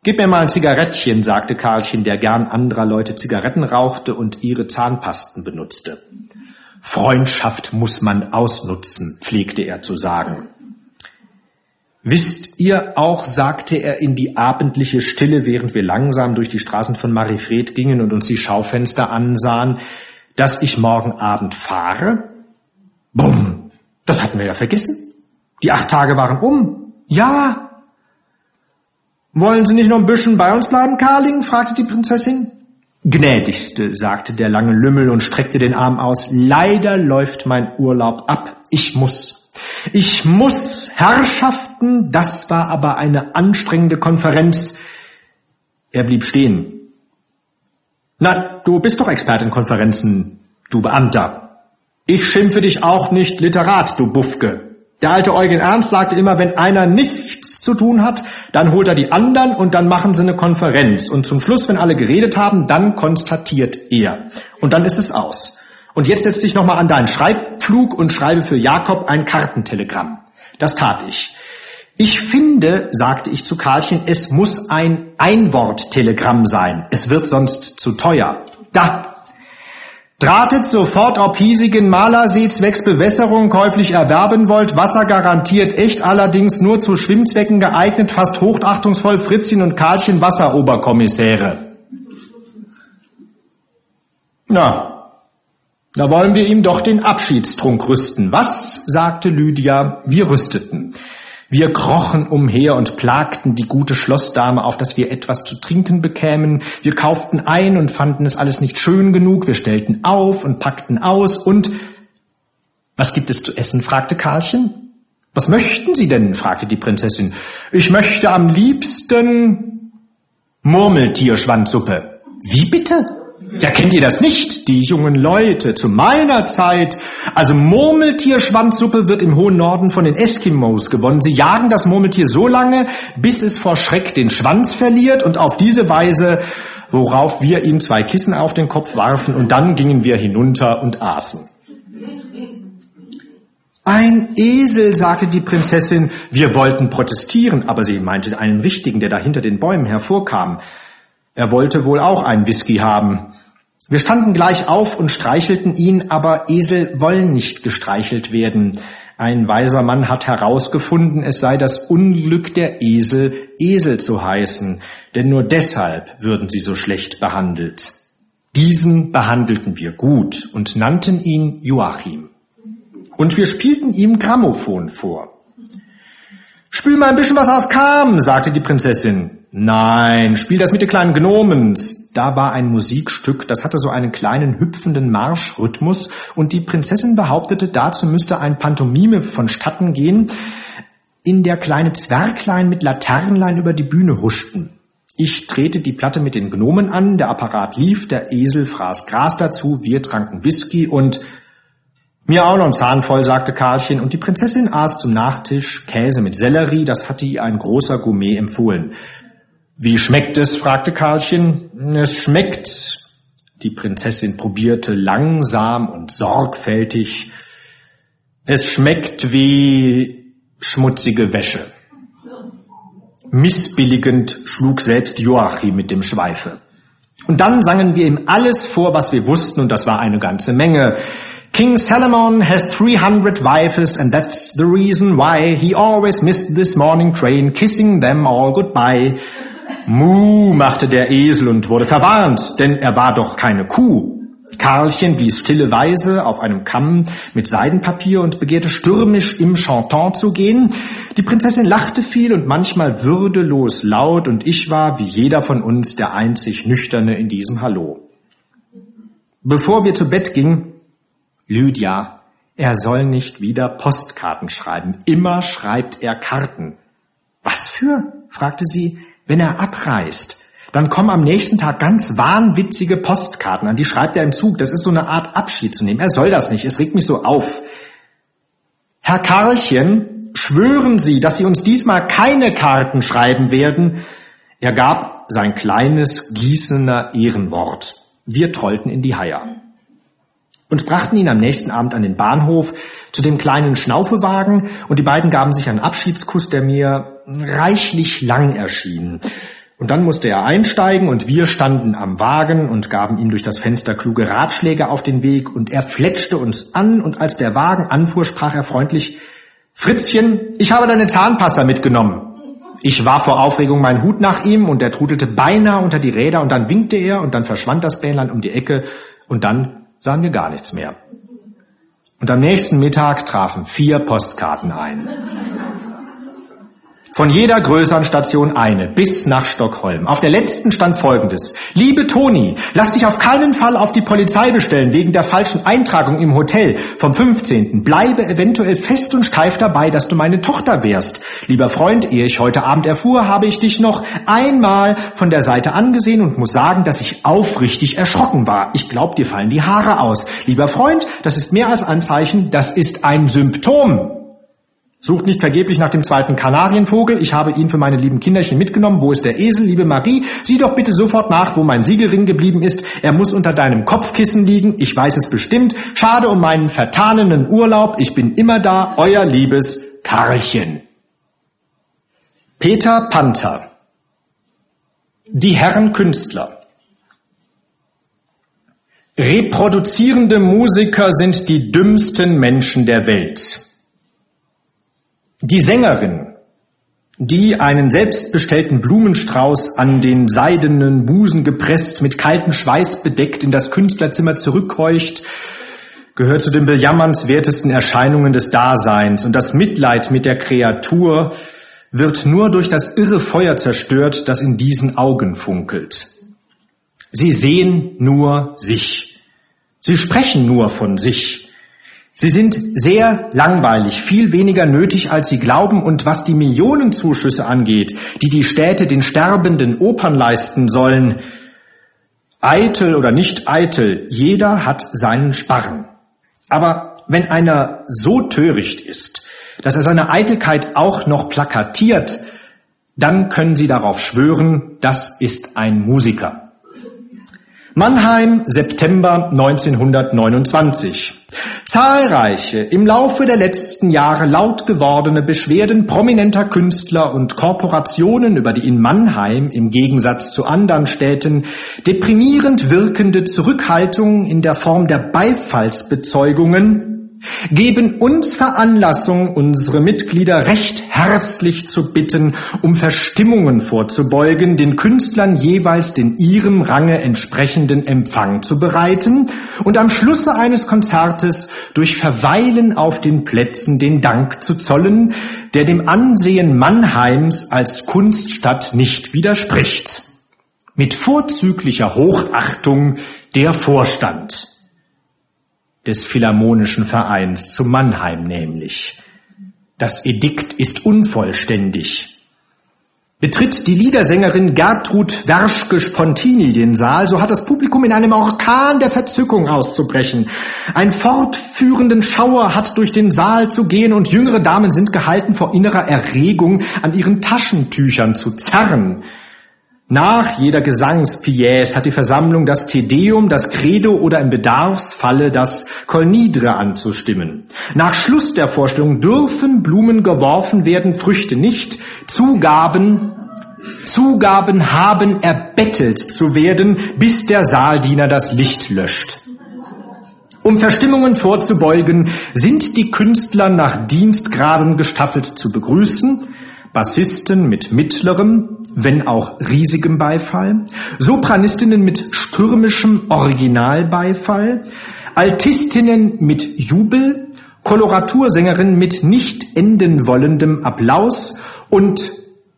Gib mir mal ein Zigarettchen, sagte Karlchen, der gern anderer Leute Zigaretten rauchte und ihre Zahnpasten benutzte. Freundschaft muss man ausnutzen, pflegte er zu sagen. Wisst ihr auch, sagte er in die abendliche Stille, während wir langsam durch die Straßen von Marifred gingen und uns die Schaufenster ansahen, dass ich morgen Abend fahre? Bumm, das hatten wir ja vergessen. Die acht Tage waren um. Ja. Wollen Sie nicht noch ein bisschen bei uns bleiben, Karling? fragte die Prinzessin. Gnädigste, sagte der lange Lümmel und streckte den Arm aus. Leider läuft mein Urlaub ab. Ich muss ich muss Herrschaften, das war aber eine anstrengende Konferenz. Er blieb stehen. Na, du bist doch Experte in Konferenzen, du Beamter. Ich schimpfe dich auch nicht Literat, du Buffke. Der alte Eugen Ernst sagte immer, wenn einer nichts zu tun hat, dann holt er die anderen und dann machen sie eine Konferenz. Und zum Schluss, wenn alle geredet haben, dann konstatiert er. Und dann ist es aus. Und jetzt setz dich nochmal an deinen Schreibpflug und schreibe für Jakob ein Kartentelegramm. Das tat ich. Ich finde, sagte ich zu Karlchen, es muss ein Einworttelegramm sein. Es wird sonst zu teuer. Da. Drahtet sofort, ob hiesigen Malersee zwecks Bewässerung käuflich erwerben wollt. Wasser garantiert echt, allerdings nur zu Schwimmzwecken geeignet. Fast hochachtungsvoll Fritzchen und Karlchen Wasseroberkommissäre. Na, da wollen wir ihm doch den Abschiedstrunk rüsten. Was? sagte Lydia. Wir rüsteten. Wir krochen umher und plagten die gute Schlossdame auf, dass wir etwas zu trinken bekämen. Wir kauften ein und fanden es alles nicht schön genug. Wir stellten auf und packten aus und was gibt es zu essen? fragte Karlchen. Was möchten Sie denn? fragte die Prinzessin. Ich möchte am liebsten Murmeltierschwanzsuppe. Wie bitte? Ja, kennt ihr das nicht? Die jungen Leute zu meiner Zeit. Also Murmeltierschwanzsuppe wird im hohen Norden von den Eskimos gewonnen. Sie jagen das Murmeltier so lange, bis es vor Schreck den Schwanz verliert und auf diese Weise, worauf wir ihm zwei Kissen auf den Kopf warfen und dann gingen wir hinunter und aßen. Ein Esel, sagte die Prinzessin. Wir wollten protestieren, aber sie meinte einen richtigen, der da hinter den Bäumen hervorkam. Er wollte wohl auch einen Whisky haben. Wir standen gleich auf und streichelten ihn, aber Esel wollen nicht gestreichelt werden. Ein weiser Mann hat herausgefunden, es sei das Unglück der Esel, Esel zu heißen, denn nur deshalb würden sie so schlecht behandelt. Diesen behandelten wir gut und nannten ihn Joachim. Und wir spielten ihm Grammophon vor. Spül mal ein bisschen was aus Kam, sagte die Prinzessin. Nein, spiel das mit den kleinen Gnomens. Da war ein Musikstück, das hatte so einen kleinen hüpfenden Marschrhythmus und die Prinzessin behauptete, dazu müsste ein Pantomime vonstatten gehen, in der kleine Zwerglein mit Laternlein über die Bühne huschten. Ich drehte die Platte mit den Gnomen an, der Apparat lief, der Esel fraß Gras dazu, wir tranken Whisky und mir auch noch ein Zahn voll, sagte Karlchen, und die Prinzessin aß zum Nachtisch Käse mit Sellerie, das hatte ihr ein großer Gourmet empfohlen. Wie schmeckt es? fragte Karlchen. Es schmeckt. Die Prinzessin probierte langsam und sorgfältig. Es schmeckt wie schmutzige Wäsche. Missbilligend schlug selbst Joachim mit dem Schweife. Und dann sangen wir ihm alles vor, was wir wussten, und das war eine ganze Menge. King Salomon has 300 wives, and that's the reason why he always missed this morning train, kissing them all goodbye. Mu, machte der Esel und wurde verwarnt, denn er war doch keine Kuh. Karlchen blies stille Weise auf einem Kamm mit Seidenpapier und begehrte stürmisch im Chanton zu gehen. Die Prinzessin lachte viel und manchmal würdelos laut und ich war, wie jeder von uns, der einzig Nüchterne in diesem Hallo. Bevor wir zu Bett gingen, Lydia, er soll nicht wieder Postkarten schreiben. Immer schreibt er Karten. Was für? fragte sie wenn er abreist, dann kommen am nächsten Tag ganz wahnwitzige Postkarten an. Die schreibt er im Zug. Das ist so eine Art Abschied zu nehmen. Er soll das nicht. Es regt mich so auf. Herr Karlchen, schwören Sie, dass Sie uns diesmal keine Karten schreiben werden. Er gab sein kleines Gießener Ehrenwort. Wir trollten in die Haier und brachten ihn am nächsten Abend an den Bahnhof zu dem kleinen Schnaufewagen und die beiden gaben sich einen Abschiedskuss, der mir reichlich lang erschien. Und dann musste er einsteigen und wir standen am Wagen und gaben ihm durch das Fenster kluge Ratschläge auf den Weg und er fletschte uns an und als der Wagen anfuhr, sprach er freundlich, Fritzchen, ich habe deine Zahnpasta mitgenommen. Ich war vor Aufregung meinen Hut nach ihm und er trudelte beinahe unter die Räder und dann winkte er und dann verschwand das Bähnlein um die Ecke und dann sahen wir gar nichts mehr. Und am nächsten Mittag trafen vier Postkarten ein. Von jeder größeren Station eine, bis nach Stockholm. Auf der letzten stand folgendes. Liebe Toni, lass dich auf keinen Fall auf die Polizei bestellen wegen der falschen Eintragung im Hotel vom 15. Bleibe eventuell fest und steif dabei, dass du meine Tochter wärst. Lieber Freund, ehe ich heute Abend erfuhr, habe ich dich noch einmal von der Seite angesehen und muss sagen, dass ich aufrichtig erschrocken war. Ich glaub, dir fallen die Haare aus. Lieber Freund, das ist mehr als Anzeichen, das ist ein Symptom. Sucht nicht vergeblich nach dem zweiten Kanarienvogel. Ich habe ihn für meine lieben Kinderchen mitgenommen. Wo ist der Esel, liebe Marie? Sieh doch bitte sofort nach, wo mein Siegelring geblieben ist. Er muss unter deinem Kopfkissen liegen. Ich weiß es bestimmt. Schade um meinen vertanenen Urlaub. Ich bin immer da. Euer liebes Karlchen. Peter Panther. Die Herren Künstler. Reproduzierende Musiker sind die dümmsten Menschen der Welt. Die Sängerin, die einen selbstbestellten Blumenstrauß an den seidenen Busen gepresst, mit kaltem Schweiß bedeckt in das Künstlerzimmer zurückkeucht, gehört zu den bejammernswertesten Erscheinungen des Daseins und das Mitleid mit der Kreatur wird nur durch das irre Feuer zerstört, das in diesen Augen funkelt. Sie sehen nur sich. Sie sprechen nur von sich. Sie sind sehr langweilig, viel weniger nötig, als Sie glauben, und was die Millionenzuschüsse angeht, die die Städte den sterbenden Opern leisten sollen, eitel oder nicht eitel, jeder hat seinen Sparren. Aber wenn einer so töricht ist, dass er seine Eitelkeit auch noch plakatiert, dann können Sie darauf schwören, das ist ein Musiker. Mannheim, September 1929. Zahlreiche im Laufe der letzten Jahre laut gewordene Beschwerden prominenter Künstler und Korporationen über die in Mannheim im Gegensatz zu anderen Städten deprimierend wirkende Zurückhaltung in der Form der Beifallsbezeugungen geben uns Veranlassung, unsere Mitglieder recht herzlich zu bitten, um Verstimmungen vorzubeugen, den Künstlern jeweils den ihrem Range entsprechenden Empfang zu bereiten und am Schlusse eines Konzertes durch Verweilen auf den Plätzen den Dank zu zollen, der dem Ansehen Mannheims als Kunststadt nicht widerspricht. Mit vorzüglicher Hochachtung der Vorstand des Philharmonischen Vereins zu Mannheim nämlich. Das Edikt ist unvollständig. Betritt die Liedersängerin Gertrud Werschke-Spontini den Saal, so hat das Publikum in einem Orkan der Verzückung auszubrechen. Ein fortführenden Schauer hat durch den Saal zu gehen und jüngere Damen sind gehalten, vor innerer Erregung an ihren Taschentüchern zu zerren. Nach jeder Gesangspièce hat die Versammlung das Tedeum, das Credo oder im Bedarfsfalle das Kolnidre anzustimmen. Nach Schluss der Vorstellung dürfen Blumen geworfen werden, Früchte nicht. Zugaben, Zugaben haben erbettelt zu werden, bis der Saaldiener das Licht löscht. Um Verstimmungen vorzubeugen, sind die Künstler nach Dienstgraden gestaffelt zu begrüßen, Bassisten mit mittlerem, wenn auch riesigem Beifall, Sopranistinnen mit stürmischem Originalbeifall, Altistinnen mit Jubel, Koloratursängerin mit nicht enden wollendem Applaus und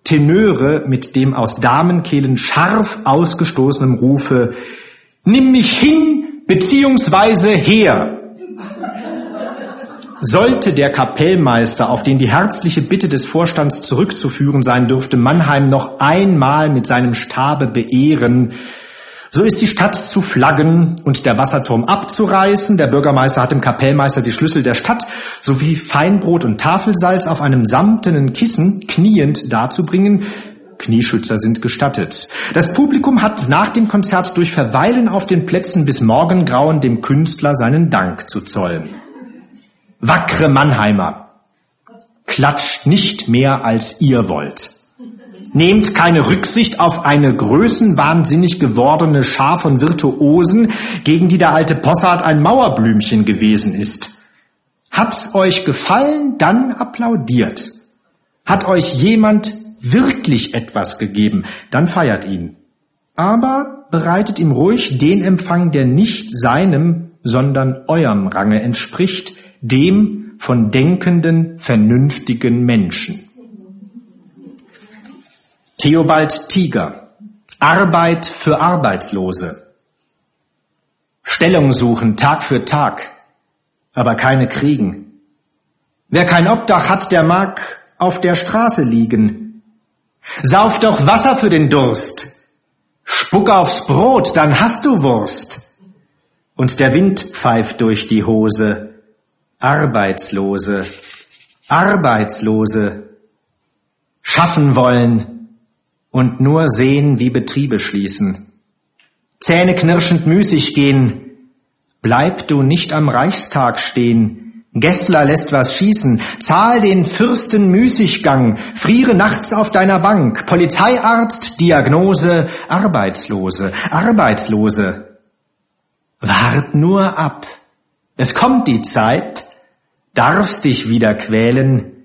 Tenöre mit dem aus Damenkehlen scharf ausgestoßenen Rufe Nimm mich hin beziehungsweise her. Sollte der Kapellmeister, auf den die herzliche Bitte des Vorstands zurückzuführen sein dürfte, Mannheim noch einmal mit seinem Stabe beehren, so ist die Stadt zu flaggen und der Wasserturm abzureißen. Der Bürgermeister hat dem Kapellmeister die Schlüssel der Stadt sowie Feinbrot und Tafelsalz auf einem samtenen Kissen kniend darzubringen. Knieschützer sind gestattet. Das Publikum hat nach dem Konzert durch Verweilen auf den Plätzen bis Morgengrauen dem Künstler seinen Dank zu zollen. Wackre Mannheimer, klatscht nicht mehr als ihr wollt. Nehmt keine Rücksicht auf eine größenwahnsinnig gewordene Schar von Virtuosen, gegen die der alte Possard ein Mauerblümchen gewesen ist. Hat's euch gefallen, dann applaudiert. Hat euch jemand wirklich etwas gegeben, dann feiert ihn. Aber bereitet ihm ruhig den Empfang, der nicht seinem, sondern eurem Range entspricht, dem von denkenden, vernünftigen Menschen. Theobald Tiger Arbeit für Arbeitslose Stellung suchen Tag für Tag, aber keine kriegen. Wer kein Obdach hat, der mag auf der Straße liegen. Sauf doch Wasser für den Durst. Spuck aufs Brot, dann hast du Wurst. Und der Wind pfeift durch die Hose. Arbeitslose, Arbeitslose schaffen wollen und nur sehen, wie Betriebe schließen. Zähne knirschend müßig gehen, bleib du nicht am Reichstag stehen. Gessler lässt was schießen, zahl den Fürsten Müßiggang, friere nachts auf deiner Bank, Polizeiarzt, Diagnose, Arbeitslose, Arbeitslose. Wart nur ab. Es kommt die Zeit, darfst dich wieder quälen,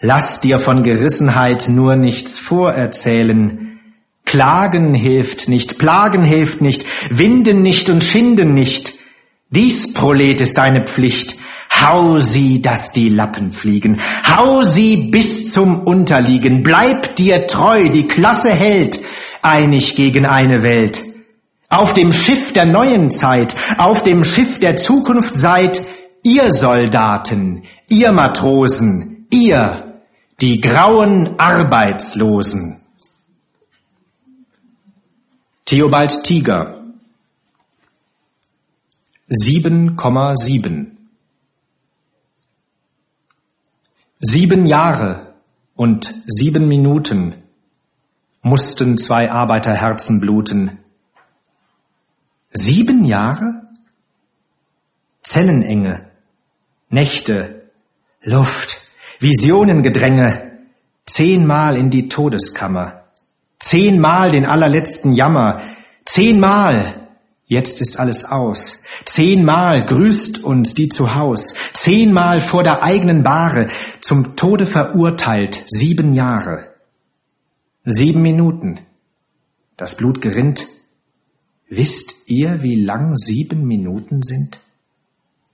lass dir von Gerissenheit nur nichts vorerzählen. Klagen hilft nicht, plagen hilft nicht, winden nicht und schinden nicht. Dies, Prolet, ist deine Pflicht. Hau sie, dass die Lappen fliegen. Hau sie bis zum Unterliegen. Bleib dir treu, die Klasse hält, einig gegen eine Welt. Auf dem Schiff der neuen Zeit, auf dem Schiff der Zukunft seid, Ihr Soldaten, ihr Matrosen, ihr, die grauen Arbeitslosen. Theobald Tiger 7,7 Sieben Jahre und sieben Minuten mussten zwei Arbeiterherzen bluten, Sieben Jahre? Zellenenge, Nächte, Luft, Visionengedränge, zehnmal in die Todeskammer, zehnmal den allerletzten Jammer, zehnmal, jetzt ist alles aus, zehnmal grüßt uns die zu Haus, zehnmal vor der eigenen Bahre, zum Tode verurteilt, sieben Jahre, sieben Minuten, das Blut gerinnt, Wisst ihr, wie lang sieben Minuten sind?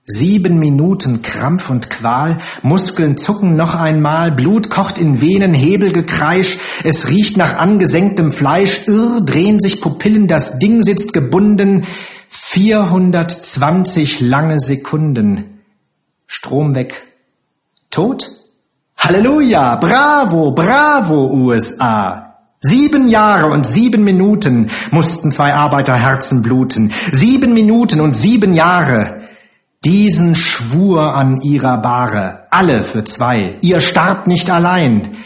Sieben Minuten Krampf und Qual, Muskeln zucken noch einmal, Blut kocht in Venen, Hebelgekreisch, es riecht nach angesenktem Fleisch, irr drehen sich Pupillen, das Ding sitzt gebunden, 420 lange Sekunden. Strom weg. Tot? Halleluja, bravo, bravo, USA. Sieben Jahre und sieben Minuten mussten zwei Arbeiterherzen bluten. Sieben Minuten und sieben Jahre. Diesen Schwur an ihrer Bahre, alle für zwei. Ihr starbt nicht allein.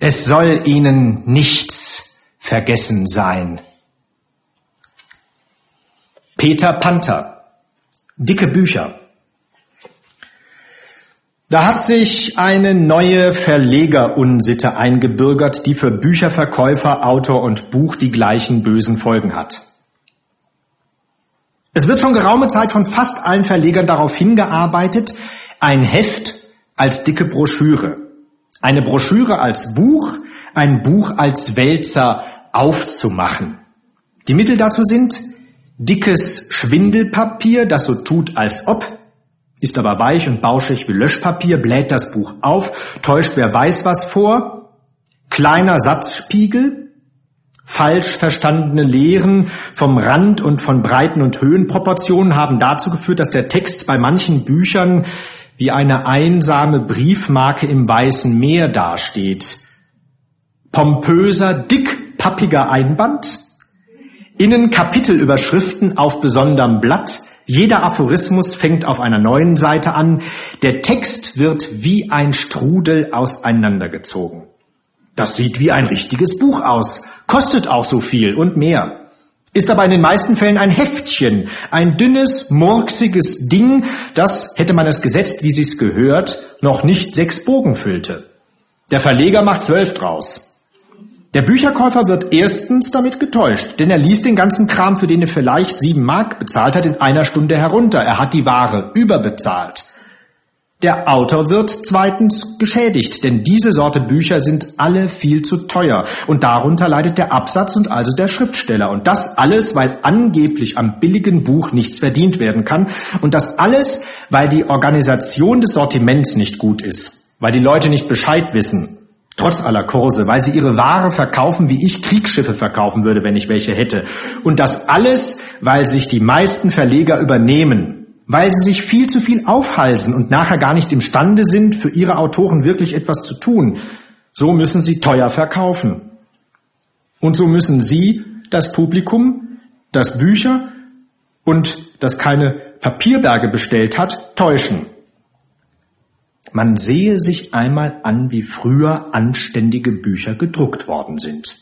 Es soll ihnen nichts vergessen sein. Peter Panther. Dicke Bücher. Da hat sich eine neue Verlegerunsitte eingebürgert, die für Bücherverkäufer, Autor und Buch die gleichen bösen Folgen hat. Es wird schon geraume Zeit von fast allen Verlegern darauf hingearbeitet, ein Heft als dicke Broschüre, eine Broschüre als Buch, ein Buch als Wälzer aufzumachen. Die Mittel dazu sind dickes Schwindelpapier, das so tut, als ob, ist aber weich und bauschig wie Löschpapier, bläht das Buch auf, täuscht wer weiß was vor, kleiner Satzspiegel, falsch verstandene Lehren vom Rand und von Breiten- und Höhenproportionen haben dazu geführt, dass der Text bei manchen Büchern wie eine einsame Briefmarke im Weißen Meer dasteht. Pompöser, dickpappiger Einband, innen Kapitelüberschriften auf besonderem Blatt, jeder Aphorismus fängt auf einer neuen Seite an. Der Text wird wie ein Strudel auseinandergezogen. Das sieht wie ein richtiges Buch aus, kostet auch so viel und mehr. Ist aber in den meisten Fällen ein Heftchen, ein dünnes, murksiges Ding, das, hätte man es gesetzt, wie sich's gehört, noch nicht sechs Bogen füllte. Der Verleger macht zwölf draus. Der Bücherkäufer wird erstens damit getäuscht, denn er liest den ganzen Kram, für den er vielleicht sieben Mark bezahlt hat, in einer Stunde herunter. Er hat die Ware überbezahlt. Der Autor wird zweitens geschädigt, denn diese Sorte Bücher sind alle viel zu teuer. Und darunter leidet der Absatz und also der Schriftsteller. Und das alles, weil angeblich am billigen Buch nichts verdient werden kann. Und das alles, weil die Organisation des Sortiments nicht gut ist, weil die Leute nicht Bescheid wissen, Trotz aller Kurse, weil sie ihre Ware verkaufen, wie ich Kriegsschiffe verkaufen würde, wenn ich welche hätte. Und das alles, weil sich die meisten Verleger übernehmen, weil sie sich viel zu viel aufhalsen und nachher gar nicht imstande sind, für ihre Autoren wirklich etwas zu tun. So müssen sie teuer verkaufen. Und so müssen sie, das Publikum, das Bücher und das keine Papierberge bestellt hat, täuschen. Man sehe sich einmal an, wie früher anständige Bücher gedruckt worden sind,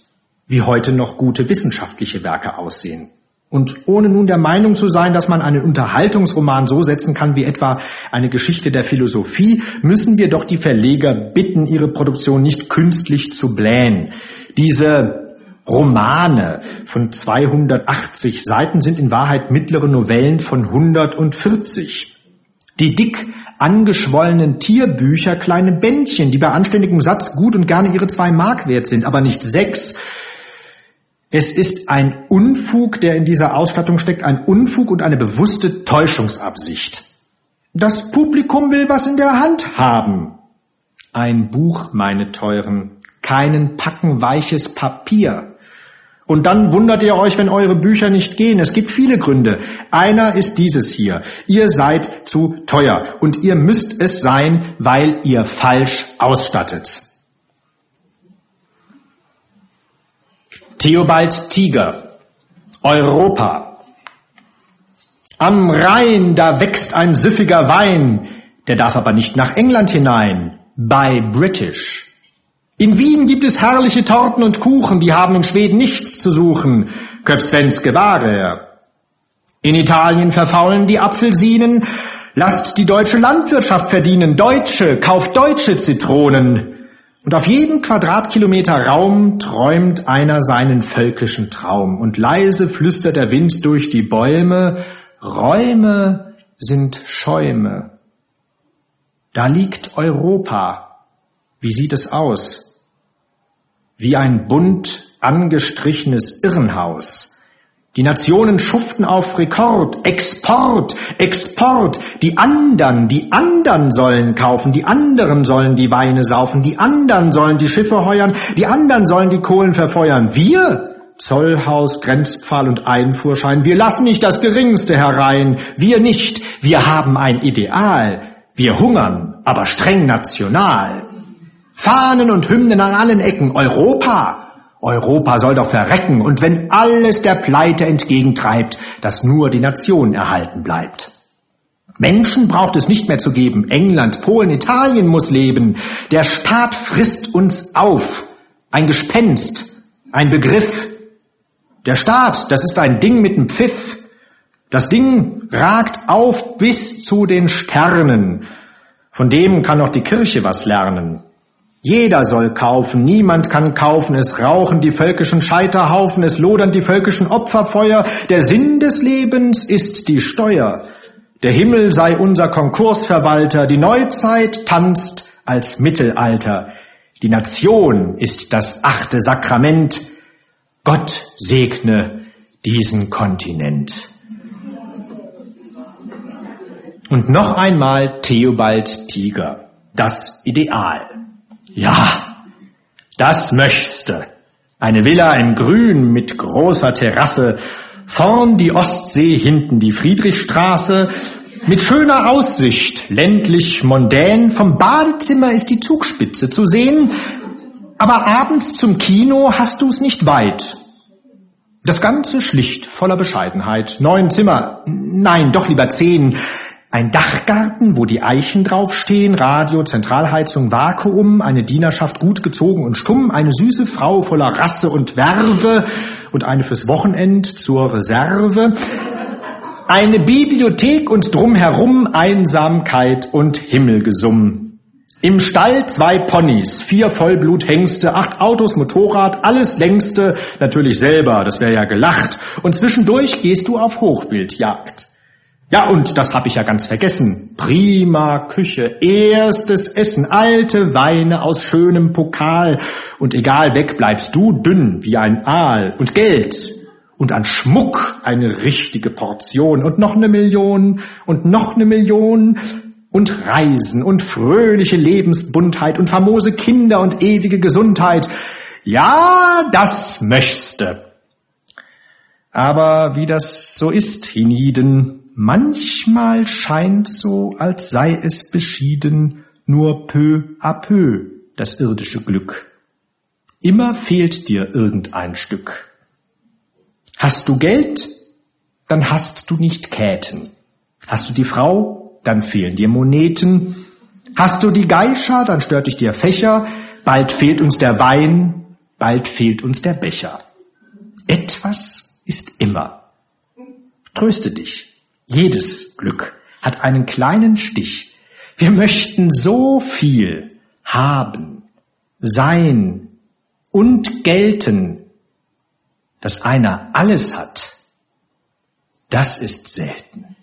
wie heute noch gute wissenschaftliche Werke aussehen. Und ohne nun der Meinung zu sein, dass man einen Unterhaltungsroman so setzen kann wie etwa eine Geschichte der Philosophie, müssen wir doch die Verleger bitten, ihre Produktion nicht künstlich zu blähen. Diese Romane von 280 Seiten sind in Wahrheit mittlere Novellen von 140. Die dick angeschwollenen Tierbücher kleine Bändchen, die bei anständigem Satz gut und gerne ihre zwei Mark wert sind, aber nicht sechs. Es ist ein Unfug, der in dieser Ausstattung steckt, ein Unfug und eine bewusste Täuschungsabsicht. Das Publikum will was in der Hand haben. Ein Buch, meine Teuren, keinen Packen weiches Papier. Und dann wundert ihr euch, wenn eure Bücher nicht gehen. Es gibt viele Gründe. Einer ist dieses hier. Ihr seid zu teuer und ihr müsst es sein, weil ihr falsch ausstattet. Theobald Tiger. Europa. Am Rhein, da wächst ein süffiger Wein, der darf aber nicht nach England hinein. By British. In Wien gibt es herrliche Torten und Kuchen, die haben in Schweden nichts zu suchen. Köp svenske Ware. In Italien verfaulen die Apfelsinen. Lasst die deutsche Landwirtschaft verdienen. Deutsche, kauft deutsche Zitronen. Und auf jeden Quadratkilometer Raum träumt einer seinen völkischen Traum. Und leise flüstert der Wind durch die Bäume, Räume sind Schäume. Da liegt Europa. Wie sieht es aus? Wie ein bunt angestrichenes Irrenhaus. Die Nationen schuften auf Rekord, Export, Export. Die andern, die andern sollen kaufen, die anderen sollen die Weine saufen, die anderen sollen die Schiffe heuern, die anderen sollen die Kohlen verfeuern. Wir, Zollhaus, Grenzpfahl und Einfuhrschein, wir lassen nicht das Geringste herein. Wir nicht. Wir haben ein Ideal. Wir hungern, aber streng national. Fahnen und Hymnen an allen Ecken. Europa, Europa soll doch verrecken, und wenn alles der Pleite entgegentreibt, dass nur die Nation erhalten bleibt. Menschen braucht es nicht mehr zu geben. England, Polen, Italien muss leben. Der Staat frisst uns auf. Ein Gespenst, ein Begriff. Der Staat, das ist ein Ding mit einem Pfiff. Das Ding ragt auf bis zu den Sternen. Von dem kann auch die Kirche was lernen. Jeder soll kaufen, niemand kann kaufen, es rauchen die völkischen Scheiterhaufen, es lodern die völkischen Opferfeuer, der Sinn des Lebens ist die Steuer. Der Himmel sei unser Konkursverwalter, die Neuzeit tanzt als Mittelalter. Die Nation ist das achte Sakrament. Gott segne diesen Kontinent. Und noch einmal Theobald Tiger, das Ideal. Ja, das möchtste. Eine Villa im Grün mit großer Terrasse, vorn die Ostsee, hinten die Friedrichstraße, mit schöner Aussicht, ländlich mondän, vom Badezimmer ist die Zugspitze zu sehen, aber abends zum Kino hast du's nicht weit. Das Ganze schlicht, voller Bescheidenheit. Neun Zimmer, nein, doch lieber zehn. Ein Dachgarten, wo die Eichen draufstehen, Radio, Zentralheizung, Vakuum, eine Dienerschaft gut gezogen und stumm, eine süße Frau voller Rasse und Werve und eine fürs Wochenend zur Reserve, eine Bibliothek und drumherum Einsamkeit und Himmelgesumm. Im Stall zwei Ponys, vier Vollbluthengste, acht Autos, Motorrad, alles längste, natürlich selber, das wäre ja gelacht. Und zwischendurch gehst du auf Hochwildjagd. Ja, und das habe ich ja ganz vergessen. Prima Küche, erstes Essen, alte Weine aus schönem Pokal. Und egal weg bleibst du dünn wie ein Aal. Und Geld. Und an Schmuck eine richtige Portion. Und noch eine Million. Und noch eine Million. Und Reisen und fröhliche Lebensbuntheit und famose Kinder und ewige Gesundheit. Ja, das möchte. Aber wie das so ist, hienieden, Manchmal scheint so, als sei es beschieden, nur peu à peu das irdische Glück. Immer fehlt dir irgendein Stück. Hast du Geld, dann hast du nicht Käten. Hast du die Frau, dann fehlen dir Moneten. Hast du die Geischer, dann stört dich der Fächer. Bald fehlt uns der Wein, bald fehlt uns der Becher. Etwas ist immer. Tröste dich. Jedes Glück hat einen kleinen Stich. Wir möchten so viel haben, sein und gelten, dass einer alles hat. Das ist selten.